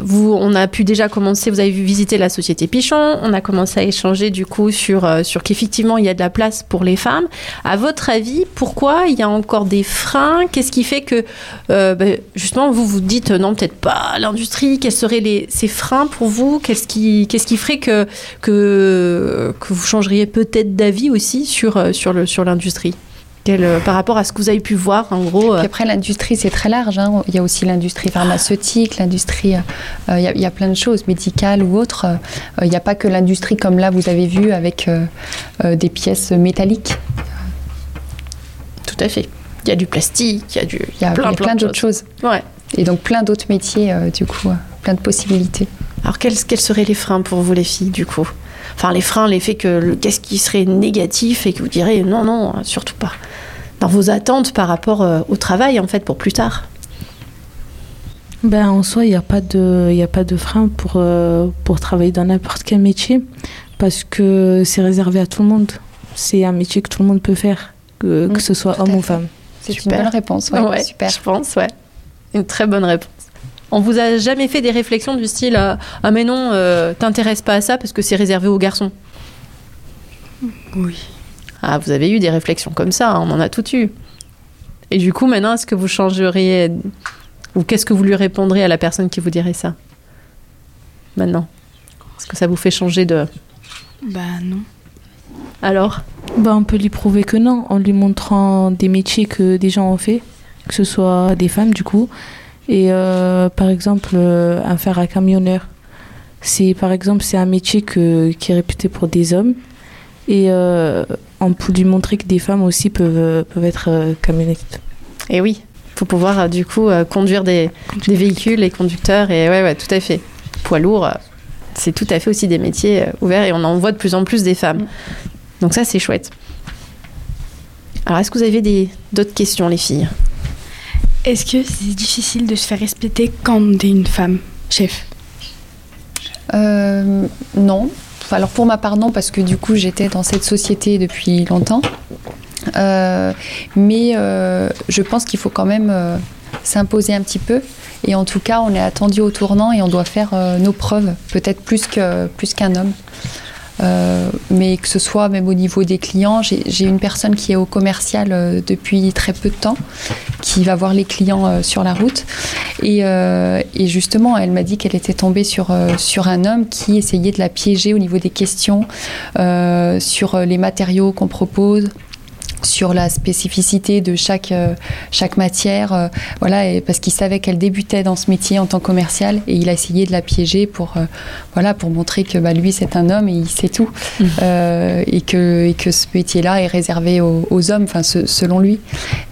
vous, on a pu déjà commencer. Vous avez vu visiter la société Pichon. On a commencé à échanger du coup sur euh, sur, qu'effectivement il y a de la place pour les femmes. À votre avis, pourquoi il y a encore des freins? Qu'est-ce qui fait que euh, ben, justement vous vous dites non peut-être pas l'industrie? Quels seraient les, ces freins pour vous? Qu'est-ce qui, qu'est-ce qui ferait que, que, que vous changeriez peut-être d'avis aussi sur, euh, sur, le, sur l'industrie? Euh, par rapport à ce que vous avez pu voir, en gros. Euh. après, l'industrie, c'est très large. Hein. Il y a aussi l'industrie pharmaceutique, l'industrie, euh, il, y a, plein de choses, médicales ou autres. il n'y a pas que l'industrie comme là, vous avez vu, avec des pièces métalliques. Tout à fait. Il y a du plastique, il y a, du, il y a plein, d'autres choses. Ouais. Et donc plein d'autres métiers, du coup, plein de possibilités. Alors, quels, quels seraient les freins pour vous, les filles, du coup? Enfin, les freins, l'effet que qu'est-ce qui serait négatif et que vous direz non, non, surtout pas dans vos attentes par rapport euh, au travail, en fait, pour plus tard? Ben, En soi, il n'y a, pas de, a pas de frein pour, euh, pour travailler dans n'importe quel métier parce que c'est réservé à tout le monde. C'est un métier que tout le monde peut faire, que, que mm, ce soit homme ou femme. C'est une bonne réponse, ouais, super. Je pense, ouais. Une très bonne réponse. On vous a jamais fait des réflexions du style euh, Ah, mais non, t'intéresses pas à ça parce que c'est réservé aux garçons? Oui. Ah, vous avez eu des réflexions comme ça, hein, on en a tout eu. Et du coup, maintenant, est-ce que vous changeriez ou qu'est-ce que vous lui répondriez à la personne qui vous dirait ça Maintenant? Est-ce que ça vous fait changer de Bah non. Alors? Bah, on peut lui prouver que non, en lui montrant des métiers que des gens ont fait, que ce soit des femmes du coup. Et euh, par exemple, euh, un fer à camionneur, c'est par exemple c'est un métier que, qui est réputé pour des hommes. Et euh, on peut lui montrer que des femmes aussi peuvent, peuvent être euh, camionnettes. Et oui, il faut pouvoir euh, du coup euh, conduire des, des, véhicules, les conducteurs, et ouais, ouais, tout à fait. Poids lourd, c'est tout à fait aussi des métiers ouverts et on en voit de plus en plus des femmes. Donc ça, c'est chouette. Alors, est-ce que vous avez d'autres questions, les filles? Est-ce que c'est difficile de se faire respecter quand on est une femme chef? Euh, Non, alors pour ma part, non, parce que du coup, j'étais dans cette société depuis longtemps. Euh, mais euh, je pense qu'il faut quand même euh, s'imposer un petit peu. Et en tout cas, on est attendu au tournant et on doit faire nos preuves, peut-être plus qu'un plus qu'un homme. Euh, mais que ce soit même au niveau des clients, j'ai une personne qui est au commercial euh, depuis très peu de temps, qui va voir les clients euh, sur la route. Et, justement, elle m'a dit qu'elle était tombée sur un homme qui essayait de la piéger au niveau des questions, sur les matériaux qu'on propose sur la spécificité de chaque, euh, chaque matière, euh, voilà, et parce qu'il savait qu'elle débutait dans ce métier en tant que commercial et il a essayé de la piéger pour, euh, voilà, pour montrer que bah, lui c'est un homme et il sait tout mmh. et, que, et que ce métier-là est réservé aux, hommes, enfin selon lui.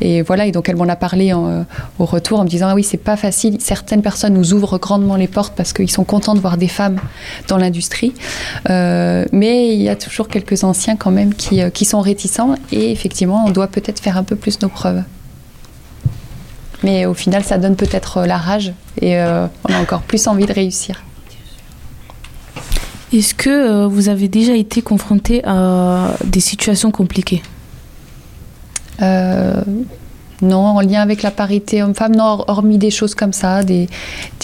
Et voilà, et donc elle m'en a parlé au retour en me disant ah oui c'est pas facile, certaines personnes nous ouvrent grandement les portes parce qu'ils sont contents de voir des femmes dans l'industrie, mais il y a toujours quelques anciens quand même qui, qui sont réticents et effectivement on doit peut-être faire un peu plus nos preuves. Mais au final, ça donne peut-être euh, la rage et euh, on a encore plus envie de réussir. Est-ce que euh, vous avez déjà été confronté à des situations compliquées? Non, en lien avec la parité homme-femme, non, hormis des choses comme ça, des,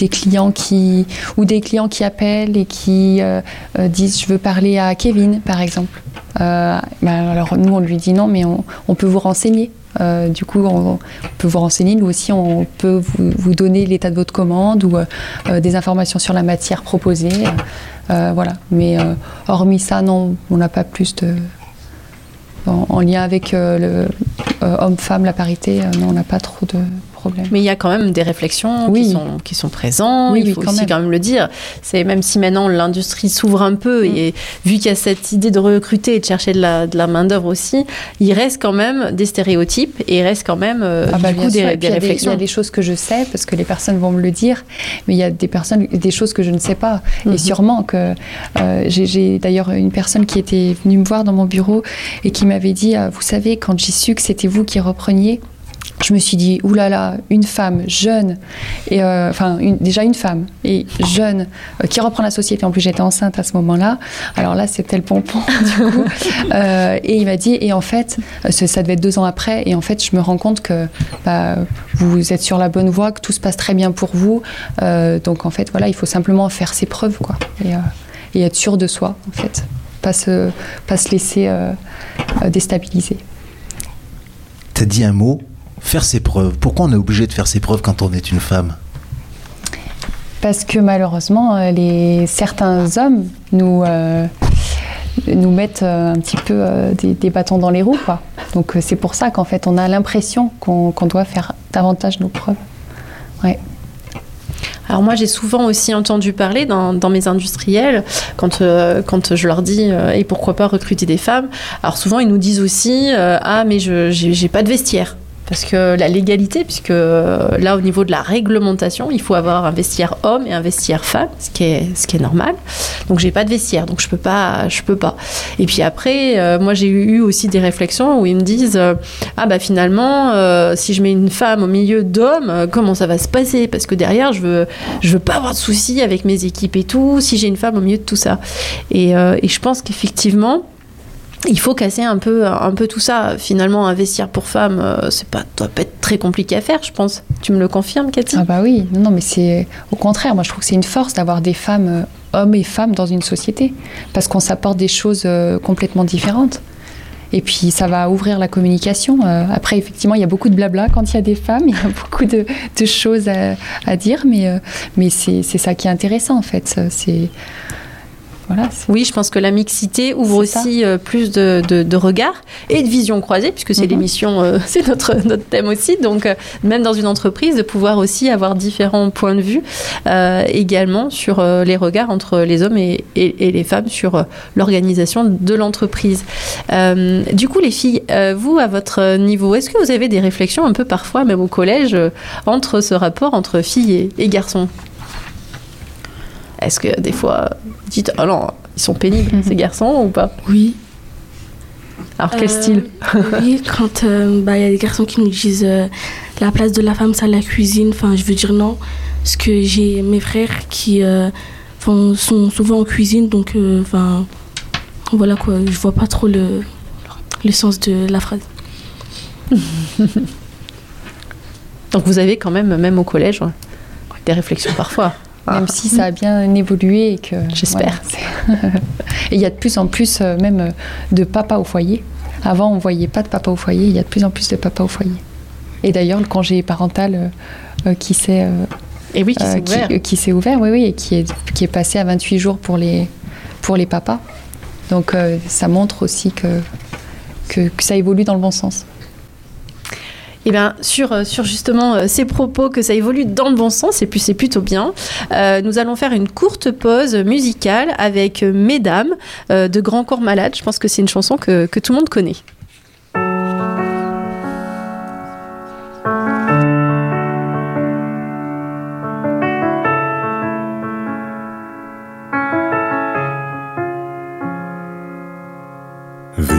clients qui ou des clients qui appellent et qui disent je veux parler à Kevin, par exemple. Euh, bah, alors nous, on lui dit non, mais on, peut vous renseigner. Euh, du coup, on, peut vous renseigner. Nous aussi, on peut vous, donner l'état de votre commande ou euh, des informations sur la matière proposée. voilà. Mais hormis ça, non, on n'a pas plus de. En, lien avec le homme-femme, la parité, non, on n'a pas trop de problème. Mais il y a quand même des réflexions Oui. qui, sont, qui sont présentes, Oui, il oui, faut quand aussi même. quand même le dire. C'est même si maintenant l'industrie s'ouvre un peu Mm. et vu qu'il y a cette idée de recruter et de chercher de la, de la main-d'œuvre aussi, il reste quand même des stéréotypes et il reste quand même euh, Ah bah, du coup des, des il y a des- Il y réflexions. a des choses que je sais parce que les personnes vont me le dire, mais il y a des personnes, des choses que je ne sais pas. Mhm. Et sûrement que euh, j'ai- d'ailleurs une personne qui était venue me voir dans mon bureau et qui m'avait dit, ah, vous savez, quand j'ai su que c'était vous qui repreniez. Je me suis dit, oulala, une femme jeune, et euh, enfin déjà une femme et jeune euh, qui reprend la société. En plus, j'étais enceinte à ce moment-là. Alors là, c'était le pompon <laughs> du coup. Euh, et il m'a dit, et en fait, ça devait être deux ans après, et en fait, je me rends compte que bah, vous êtes sur la bonne voie, que tout se passe très bien pour vous. Donc en fait, voilà, il faut simplement faire ses preuves, quoi, et, et être sûr de soi, en fait, pas se, pas se laisser déstabiliser. Tu as dit un mot, faire ses preuves. Pourquoi on est obligé de faire ses preuves quand on est une femme? Parce que malheureusement, euh, les, certains hommes nous, euh, nous mettent euh, un petit peu euh, des, des bâtons dans les roues. Quoi. Donc c'est pour ça qu'en fait, on a l'impression qu'on qu'on doit faire davantage nos preuves. Ouais. Alors moi j'ai souvent aussi entendu parler dans, dans mes industriels quand, euh, quand je leur dis euh, et pourquoi pas recruter des femmes. Alors souvent ils nous disent aussi euh, ah mais je j'ai pas de vestiaire. Parce que la légalité, puisque euh, là au niveau de la réglementation, il faut avoir un vestiaire homme et un vestiaire femme, ce qui est, ce qui est normal. Donc j'ai pas de vestiaire, donc je peux pas, je peux pas. Et puis après, euh, moi j'ai eu aussi des réflexions où ils me disent euh, ah bah finalement si je mets une femme au milieu d'hommes, comment ça va se passer? Parce que derrière je veux je veux pas avoir de soucis avec mes équipes et tout, si j'ai une femme au milieu de tout ça. Et je pense qu'effectivement, il faut casser un peu, un peu tout ça. Finalement, un vestiaire pour femmes, euh, c'est pas, doit pas être très compliqué à faire, je pense. Tu me le confirmes, Cathy? Ah bah oui, non, mais c'est au contraire, moi je trouve que c'est une force d'avoir des femmes, euh, hommes et femmes dans une société, parce qu'on s'apporte des choses euh, complètement différentes. Et puis ça va ouvrir la communication. Après, effectivement, il y a beaucoup de blabla quand il y a des femmes, <laughs> il y a beaucoup de, choses à, dire, mais, mais c'est c'est ça qui est intéressant en fait. C'est voilà. Oui, je pense que la mixité ouvre aussi euh, plus de, de, de regards et de visions croisées, puisque c'est Mhm. l'émission, euh, <laughs> c'est notre, notre thème aussi. Donc, euh, même dans une entreprise, de pouvoir aussi avoir différents points de vue également sur les regards entre les hommes et, et- et les femmes sur l'organisation de l'entreprise. Du coup, les filles, vous, à votre niveau, est-ce que vous avez des réflexions un peu parfois, même au collège, entre ce rapport entre filles et, et garçons? Est-ce que des fois, vous dites, oh non, ils sont pénibles, Mhm. ces garçons, ou pas? Oui. Alors, quel Euh, style? Oui, quand euh, bah, il y a des garçons qui nous disent euh, la place de la femme, c'est la cuisine. Enfin, je veux dire non. Parce que j'ai mes frères qui euh, sont souvent en cuisine, donc enfin voilà quoi. Je vois pas trop le, le sens de la phrase. <laughs> Donc, vous avez quand même, même au collège, ouais, des réflexions parfois. Même si ça a bien évolué et que. J'espère. voilà, <laughs> et il y a de plus en plus euh, même euh, de papas au foyer. Avant, on voyait pas de papa au foyer. Il y a de plus en plus de papas au foyer. Et d'ailleurs, le congé parental euh, qui s'est euh, Et oui, qui s'est ouvert. qui s'est ouvert, oui, oui, et qui est, qui est passé à 28 jours pour les, pour les papas. Donc ça montre aussi que, que, que ça évolue dans le bon sens. Et bien, sur, euh, sur justement euh, ces propos, que ça évolue dans le bon sens, et puis c'est plutôt bien, euh, nous allons faire une courte pause musicale avec Mesdames de Grand Corps Malade. Je pense que c'est une chanson que tout le monde connaît.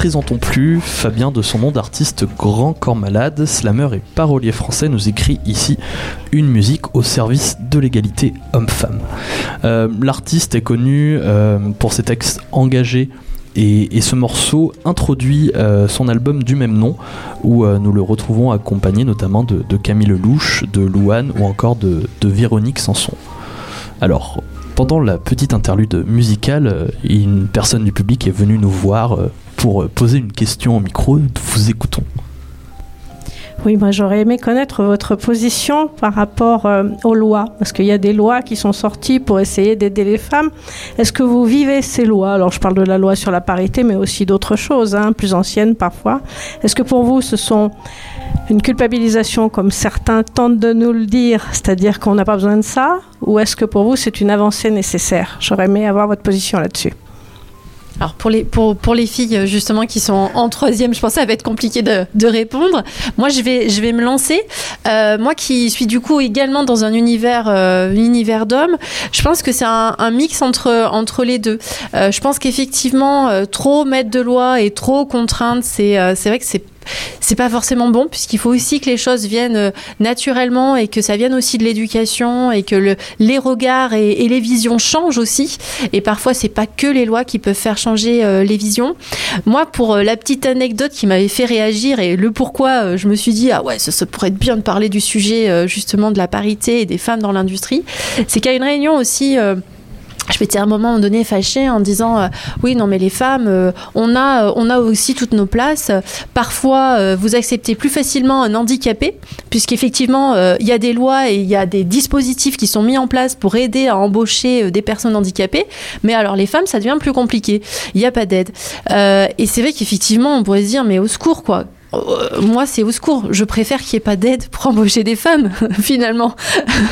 présentons plus, Fabien de son nom d'artiste Grand Corps Malade, slammer et parolier français nous écrit ici une musique au service de l'égalité homme-femme. Euh, L'artiste est connu euh, pour ses textes engagés et, ce morceau introduit euh, son album du même nom où nous le retrouvons accompagné notamment de, Camille Lelouch, de Louane ou encore de, de Véronique Sanson. Alors, pendant la petite interlude musicale, euh, une personne du public est venue nous voir euh, pour euh, poser une question au micro. Vous écoutons. Oui, moi j'aurais aimé connaître votre position par rapport euh, aux lois, parce qu'il y a des lois qui sont sorties pour essayer d'aider les femmes. Est-ce que vous vivez ces lois? Alors je parle de la loi sur la parité, mais aussi d'autres choses, hein, plus anciennes parfois. Est-ce que pour vous ce sont une culpabilisation comme certains tentent de nous le dire, c'est-à-dire qu'on n'a pas besoin de ça, ou est-ce que pour vous c'est une avancée nécessaire? J'aurais aimé avoir votre position là-dessus. Alors pour les, pour, pour les filles justement qui sont en troisième, je pense que ça va être compliqué de, de répondre. Moi je vais, je vais me lancer. Euh, moi qui suis du coup également dans un univers, euh, univers d'hommes, je pense que c'est un, un, mix entre, entre les deux. Euh, je pense qu'effectivement euh, trop mettre de loi et trop contraindre, c'est euh, c'est vrai que c'est c'est pas forcément bon puisqu'il faut aussi que les choses viennent euh, naturellement et que ça vienne aussi de l'éducation et que le, les regards et, les visions changent aussi. Et parfois c'est pas que les lois qui peuvent faire changer euh, les visions. Moi pour euh, la petite anecdote qui m'avait fait réagir et le pourquoi je me suis dit ah ouais ça, ça, pourrait être bien de parler du sujet justement de la parité et des femmes dans l'industrie c'est qu'à une réunion aussi je m'étais à un moment donné fâchée en disant euh, oui non mais les femmes euh, on a euh, on a aussi toutes nos places. Parfois vous acceptez plus facilement un handicapé puisqu'effectivement il y a des lois et il y a des dispositifs qui sont mis en place pour aider à embaucher des personnes handicapées. Mais alors les femmes ça devient plus compliqué. Il n'y a pas d'aide. Et c'est vrai qu'effectivement on pourrait se dire mais au secours quoi euh, moi, c'est au secours. Je préfère qu'il n'y ait pas d'aide pour embaucher des femmes, <laughs> finalement.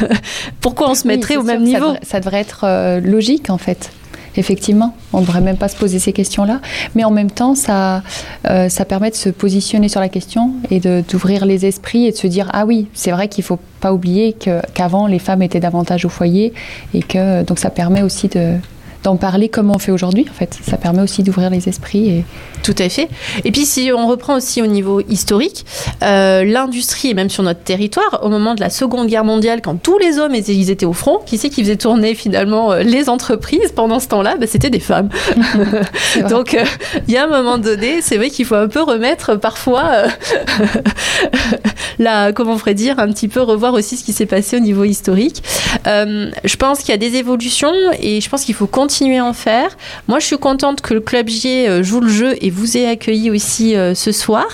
<laughs> Pourquoi on se mettrait oui, au même niveau ça devrait, ça devrait être euh, logique, en fait. Effectivement, on ne devrait même pas se poser ces questions-là. Mais en même temps, ça, euh, ça permet de se positionner sur la question et d'ouvrir les esprits et de se dire ah oui, c'est vrai qu'il ne faut pas oublier qu'avant, les femmes étaient davantage au foyer. Et que donc ça permet aussi de, d'en parler comme on fait aujourd'hui. En fait, ça permet aussi d'ouvrir les esprits. Et... Tout à fait. Et puis, si on reprend aussi au niveau historique, euh, l'industrie, et même sur notre territoire, au moment de la Seconde Guerre mondiale, quand tous les hommes ils étaient au front, qui c'est qui faisait tourner finalement euh, les entreprises pendant ce temps-là? Bah, C'était des femmes. Donc, il euh, y a un moment donné, c'est vrai qu'il faut un peu remettre parfois, euh, <laughs> la, comment on pourrait dire, un petit peu revoir aussi ce qui s'est passé au niveau historique. Euh, je pense qu'il y a des évolutions et je pense qu'il faut continuer continuer à en faire. Moi, je suis contente que le Club J euh, joue le jeu et vous ait accueilli aussi euh, ce soir.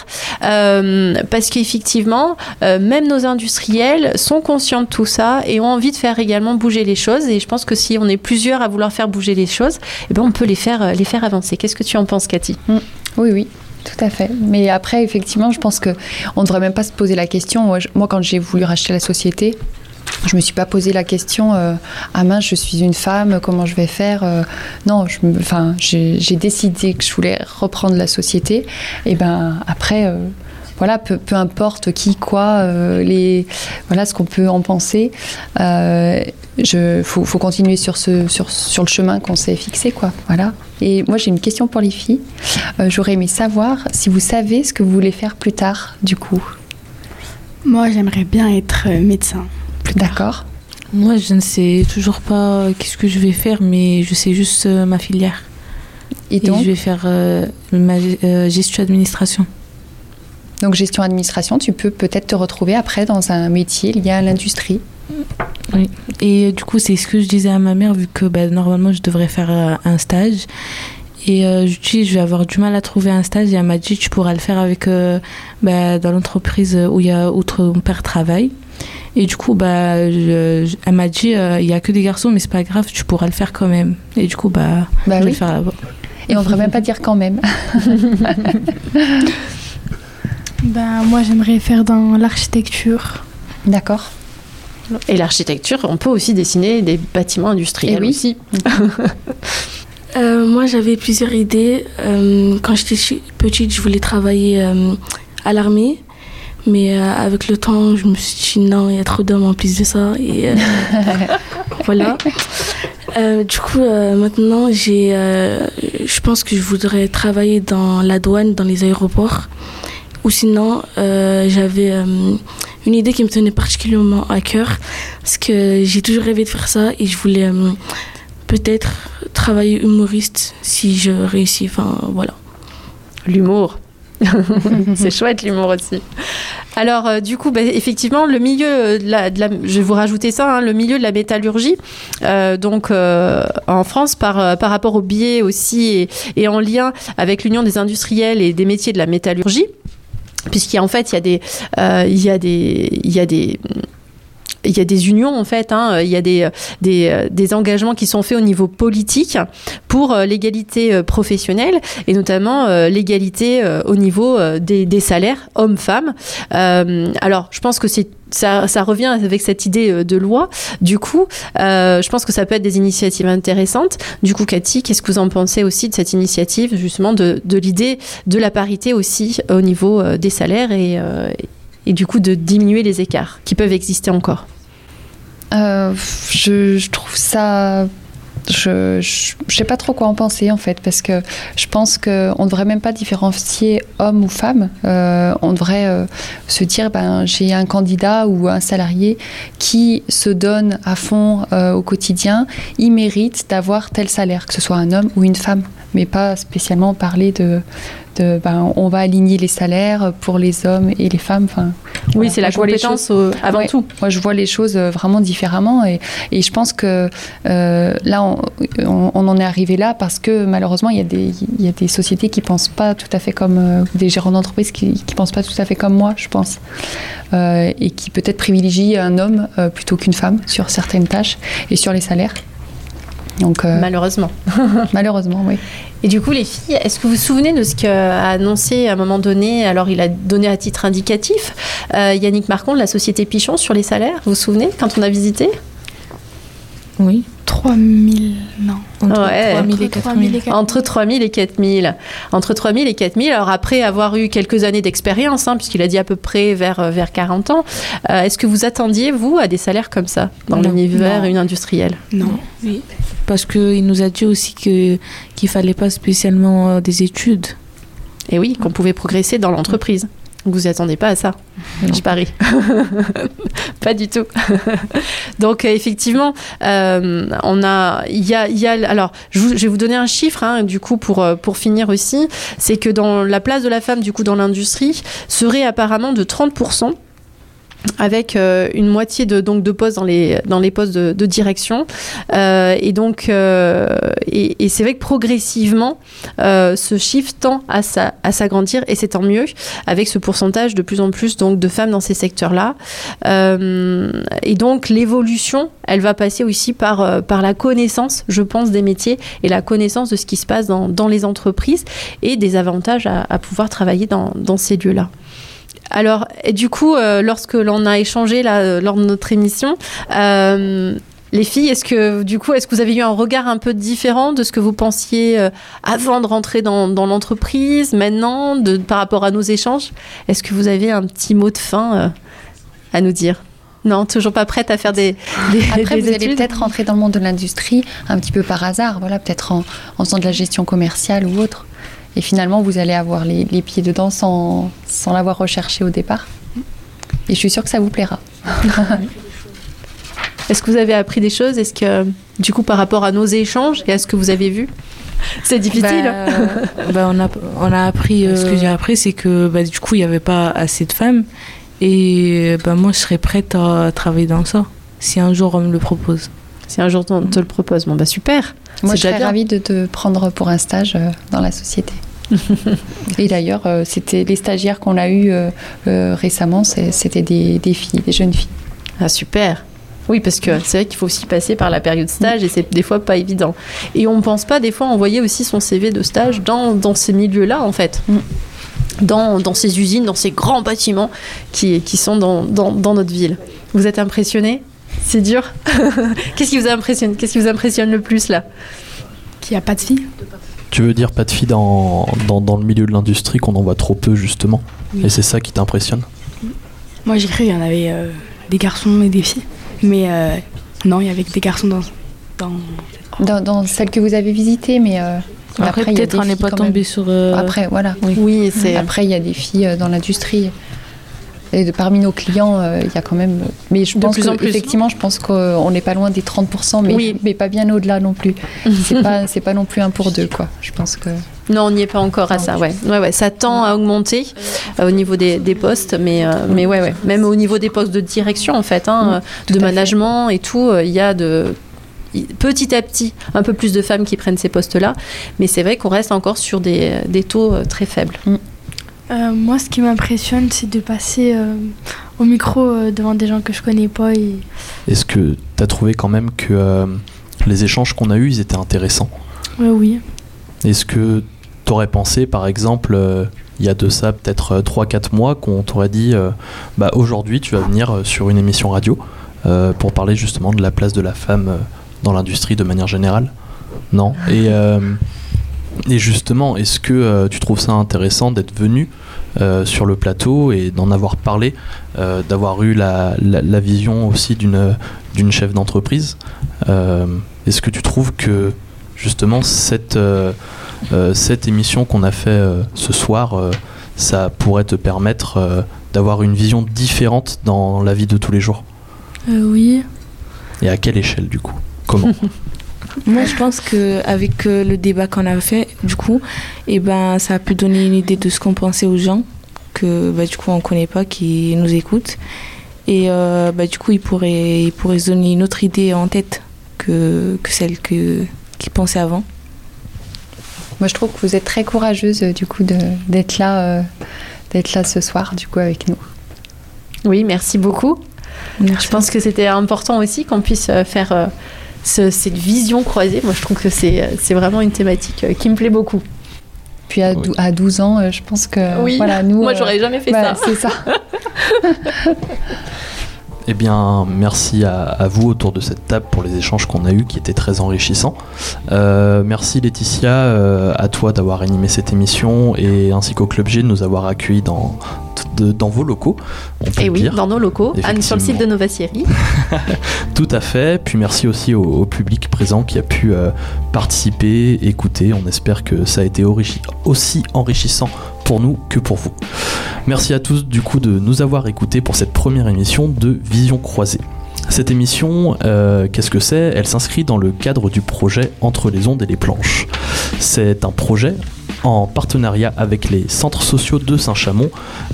Euh, parce qu'effectivement, même nos industriels sont conscients de tout ça et ont envie de faire également bouger les choses. Et je pense que si on est plusieurs à vouloir faire bouger les choses, eh ben, on peut les faire, les faire avancer. Qu'est-ce que tu en penses, Cathy? Oui, oui. Tout à fait. Mais après, effectivement, je pense que on devrait même pas se poser la question. Moi, moi, quand j'ai voulu racheter la société, je me suis pas posé la question euh, ah mince, je suis une femme, comment je vais faire euh, Non, j'ai décidé que je voulais reprendre la société. Et ben après. euh, voilà, peu, importe qui, quoi, euh, les, voilà ce qu'on peut en penser. Je, faut, faut continuer sur ce, sur, sur le chemin qu'on s'est fixé, quoi. Voilà. Et moi, j'ai une question pour les filles. J'aurais aimé savoir si vous savez ce que vous voulez faire plus tard, du coup. Moi, j'aimerais bien être médecin. D'accord. Moi, je ne sais toujours pas euh, qu'est-ce que je vais faire, mais je sais juste euh, ma filière. Et Et donc, je vais faire euh, ma euh, gestion administration. donc gestion administration, tu peux peut-être te retrouver après dans un métier lié à l'industrie. Et euh, du coup, c'est ce que je disais à ma mère, vu que bah, normalement, je devrais faire euh, un stage. Et euh, je dis, je vais avoir du mal à trouver un stage. Et elle m'a dit, tu pourras le faire avec, euh, bah, dans l'entreprise où, il y a, où ton père travaille. Et du coup, bah, je- je- elle m'a dit, euh, il y a que des garçons, mais c'est pas grave, tu pourras le faire quand même. Et du coup, bah, Bah je vais oui. le faire là-bas. Et on ne devrait même pas dire quand même. <laughs> Ben, moi, j'aimerais faire dans l'architecture. D'accord. Et l'architecture, on peut aussi dessiner des bâtiments industriels Eh oui. aussi. <laughs> Euh, moi, j'avais plusieurs idées. Euh, quand j'étais petite, je voulais travailler euh, à l'armée. Mais euh, avec le temps, je me suis dit non, il y a trop d'hommes en plus de ça. Et euh, <laughs> voilà. Euh, du coup, euh, maintenant, j'ai, euh, je pense que je voudrais travailler dans la douane, dans les aéroports. Ou sinon, euh, j'avais euh, une idée qui me tenait particulièrement à cœur. Parce que j'ai toujours rêvé de faire ça et je voulais euh, peut-être travailler humoriste si je réussis. Enfin, voilà. L'humour. <laughs> c'est chouette l'humour aussi. Alors euh, du coup, bah, effectivement, le milieu euh, de la, je vais vous rajouter ça, hein, le milieu de la métallurgie, euh, donc en France par, par rapport au biais aussi et, en lien avec l'Union des industriels et des métiers de la métallurgie, puisqu'il fait il y a des il y a des il y a des il y a des unions en fait, hein, il y a des, des, des engagements qui sont faits au niveau politique pour euh, l'égalité euh, professionnelle et notamment euh, l'égalité au niveau des, des salaires hommes-femmes. Alors, je pense que c'est ça, ça revient avec cette idée de loi. Du coup, je pense que ça peut être des initiatives intéressantes. Du coup, Cathy, qu'est-ce que vous en pensez aussi de cette initiative, justement, de, de l'idée de la parité aussi au niveau des salaires et, euh, et du coup de diminuer les écarts qui peuvent exister encore Euh, je, trouve ça. Je, je sais pas trop quoi en penser en fait, parce que je pense qu'on ne devrait même pas différencier homme ou femme. Euh, on devrait euh, se dire ben, j'ai un candidat ou un salarié qui se donne à fond au quotidien, il mérite d'avoir tel salaire, que ce soit un homme ou une femme, mais pas spécialement parler de. De ben, on va aligner les salaires pour les hommes et les femmes. Enfin, Oui, c'est la compétence euh, avant Ouais. tout. moi, je vois les choses euh, vraiment différemment et, et je pense que euh, là, on, on- on en est arrivé là parce que malheureusement, il y a des, il y a des sociétés qui pensent pas tout à fait comme euh, des gérants d'entreprise qui, qui pensent pas tout à fait comme moi, je pense, Euh, et qui peut-être privilégient un homme euh, plutôt qu'une femme sur certaines tâches et sur les salaires. Donc, euh, Malheureusement. <laughs> malheureusement, oui. Et du coup, les filles, est-ce que vous vous souvenez de ce qu'a annoncé à un moment donné Alors, il a donné à titre indicatif euh, Yannick Marcon de la société Pichon sur les salaires. Vous vous souvenez quand on a visité? Oui. 3000, non. Entre Ouais. 3000 et Entre 4000. 4000 Entre 3000 et 4000. Entre 3000 et 4000. Alors, après avoir eu quelques années d'expérience, hein, puisqu'il a dit à peu près vers, euh, vers 40 ans, euh, est-ce que vous attendiez, vous, à des salaires comme ça dans l'univers Non. industriel Non. Oui. Parce qu'il nous a dit aussi que qu'il fallait pas spécialement euh, des études. Et oui, qu'on pouvait progresser dans l'entreprise. Vous n'y attendez pas à ça, je parie. <laughs> pas du tout. <laughs> Donc euh, effectivement, euh, on a, il y a, y a, alors je, vous- je vais vous donner un chiffre, hein, du coup pour euh, pour finir aussi, c'est que dans la place de la femme du coup dans l'industrie serait apparemment de 30 avec euh, une moitié de, donc, de postes dans les, dans les postes de, direction. Euh, et donc, euh, et, c'est vrai que progressivement, ce chiffre tend à, sa- à s'agrandir et c'est tant mieux avec ce pourcentage de plus en plus donc, de femmes dans ces secteurs-là. Et donc, l'évolution, elle va passer aussi par, par la connaissance, je pense, des métiers et la connaissance de ce qui se passe dans, dans les entreprises et des avantages à, à pouvoir travailler dans, dans ces lieux-là. Alors, et du coup, euh, lorsque l'on a échangé là, euh, lors de notre émission, euh, les filles, est-ce que du coup, est-ce que vous avez eu un regard un peu différent de ce que vous pensiez euh, avant de rentrer dans, dans l'entreprise, maintenant, de, par rapport à nos échanges? Est-ce que vous avez un petit mot de fin à nous dire? Non, toujours pas prête à faire des, des Après, des vous allez peut-être rentrer dans le monde de l'industrie un petit peu par hasard, voilà, peut-être en, en faisant de la gestion commerciale ou autre. Et finalement, vous allez avoir les, les pieds dedans sans, sans l'avoir recherché au départ. Et je suis sûre que ça vous plaira. <laughs> Est-ce que vous avez appris des choses? Est-ce que, du coup, par rapport à nos échanges et à ce que vous avez vu, <laughs> c'est difficile Bah, <laughs> bah, on, a, on a appris, euh, ce que j'ai appris, c'est que bah, du coup, il n'y avait pas assez de femmes. Et bah, moi, je serais prête à travailler dans ça, si un jour on me le propose. Si un jour on te le propose, bon bah super. Moi, je serais ravie de te prendre pour un stage euh, dans la société. <laughs> Et d'ailleurs, euh, c'était les stagiaires qu'on a eus euh, euh, récemment, c'était des, des filles, des jeunes filles. Ah super. Oui, parce que c'est vrai qu'il faut aussi passer par la période stage et c'est des fois pas évident. Et on ne pense pas des fois envoyer aussi son CV de stage dans, dans ces milieux-là, en fait. Dans, dans ces usines, dans ces grands bâtiments qui, qui sont dans, dans, dans notre ville. Vous êtes impressionné? C'est dur? <laughs> Qu'est-ce qui vous impressionne Qu'est-ce qui vous impressionne le plus là? Qu'il n'y a pas de filles. Tu veux dire pas de filles dans, dans, dans le milieu de l'industrie qu'on en voit trop peu justement Oui. Et c'est ça qui t'impressionne Moi, j'ai cru qu'il y en avait euh, des garçons et des filles. Mais euh, non, il y avait que des garçons dans. dans... Dans, dans celles que vous avez visitées, mais euh, Après, il y a peut-être des on n'est pas tombé sur. euh, Après, voilà. Oui, c'est. Après, il y a des filles dans l'industrie. Et de, parmi nos clients, euh, il y a quand même. Mais je De pense plus que, en plus. effectivement, je pense qu'on n'est pas loin des 30%, mais, Oui. mais pas bien au-delà non plus. <laughs> C'est pas, c'est pas non plus un pour deux, quoi. Je pense que. Non, on n'y est pas encore à ça, ouais. Ouais, ouais, ça tend à augmenter euh, au niveau des, des postes, mais, euh, mais ouais, ouais. Même au niveau des postes de direction, en fait, hein, de fait. management et tout, euh, il y a de petit à petit un peu plus de femmes qui prennent ces postes-là, mais c'est vrai qu'on reste encore sur des, des taux très faibles. Euh, moi, ce qui m'impressionne, c'est de passer euh, au micro euh, devant des gens que je connais pas. Et... Est-ce que tu as trouvé quand même que les échanges qu'on a eus, ils étaient intéressants? Ouais, oui. Est-ce que tu aurais pensé, par exemple, il y a de ça peut-être 3-4 mois, qu'on t'aurait dit bah, aujourd'hui tu vas venir sur une émission radio pour parler justement de la place de la femme dans l'industrie de manière générale? Non? Et, et justement, est-ce que euh, tu trouves ça intéressant d'être venu euh, sur le plateau et d'en avoir parlé, euh, d'avoir eu la, la- la vision aussi d'une d'une chef d'entreprise Est-ce que tu trouves que justement cette, cette émission qu'on a fait ce soir, ça pourrait te permettre d'avoir une vision différente dans la vie de tous les jours? Oui. Et à quelle échelle du coup? Comment? <laughs> Moi, je pense qu'avec le débat qu'on a fait, du coup, eh ben, ça a pu donner une idée de ce qu'on pensait aux gens que bah, du coup on connaît pas, qui nous écoutent. Et euh, bah, du coup, ils pourraient, ils pourraient se donner une autre idée en tête que, que celle que, qu'ils pensaient avant. Moi, je trouve que vous êtes très courageuse, euh, du coup, d'être là, euh, d'être là ce soir, du coup, avec nous. Oui, merci beaucoup. Je pense que c'était important aussi qu'on puisse euh, faire euh, ce- cette vision croisée. Moi, je trouve que c'est euh, c'est vraiment une thématique euh, qui me plaît beaucoup. Puis à, à 12 ans, euh, je pense que. Oui. voilà, nous, <laughs> Moi, euh, j'aurais jamais fait bah, ça. C'est ça. <laughs> Eh bien, merci à, à vous autour de cette table pour les échanges qu'on a eus qui étaient très enrichissants. Euh, merci Laetitia, euh, à toi d'avoir animé cette émission et ainsi qu'au Club G de nous avoir accueillis dans, de- dans vos locaux. On peut Et le oui, dire. dans nos locaux, sur le site de Nova Sierra. <laughs> Tout à fait. Puis merci aussi au, au public présent qui a pu euh, participer, écouter. On espère que ça a été aussi enrichissant pour nous que pour vous. Merci à tous du coup de nous avoir écoutés pour cette première émission de Vision Croisée. Cette émission, euh, qu'est-ce que c'est? Elle s'inscrit dans le cadre du projet Entre les ondes et les planches. C'est un projet en partenariat avec les centres sociaux de Saint-Chamond,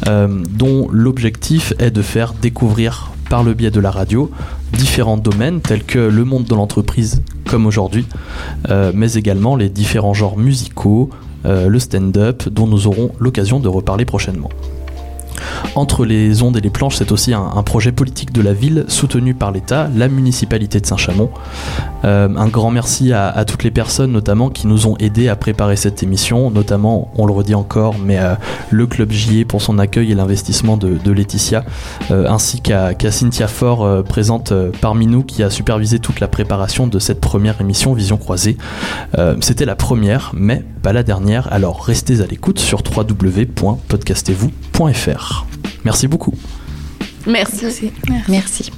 euh, dont l'objectif est de faire découvrir par le biais de la radio différents domaines tels que le monde de l'entreprise comme aujourd'hui, euh, mais également les différents genres musicaux, le stand-up dont nous aurons l'occasion de reparler prochainement. Entre les ondes et les planches, c'est aussi un, projet politique de la ville soutenu par l'État, la municipalité de Saint-Chamond. Euh, un grand merci à, toutes les personnes notamment qui nous ont aidés à préparer cette émission, notamment, on le redit encore, mais euh, le Club JE pour son accueil et l'investissement de, Laetitia, euh, ainsi qu'à Cynthia euh, présente parmi nous, qui a supervisé toute la préparation de cette première émission Vision Croisée. C'était la première, mais pas la dernière, alors restez à l'écoute sur www.podcastez-vous.fr. Merci beaucoup. Merci. Merci.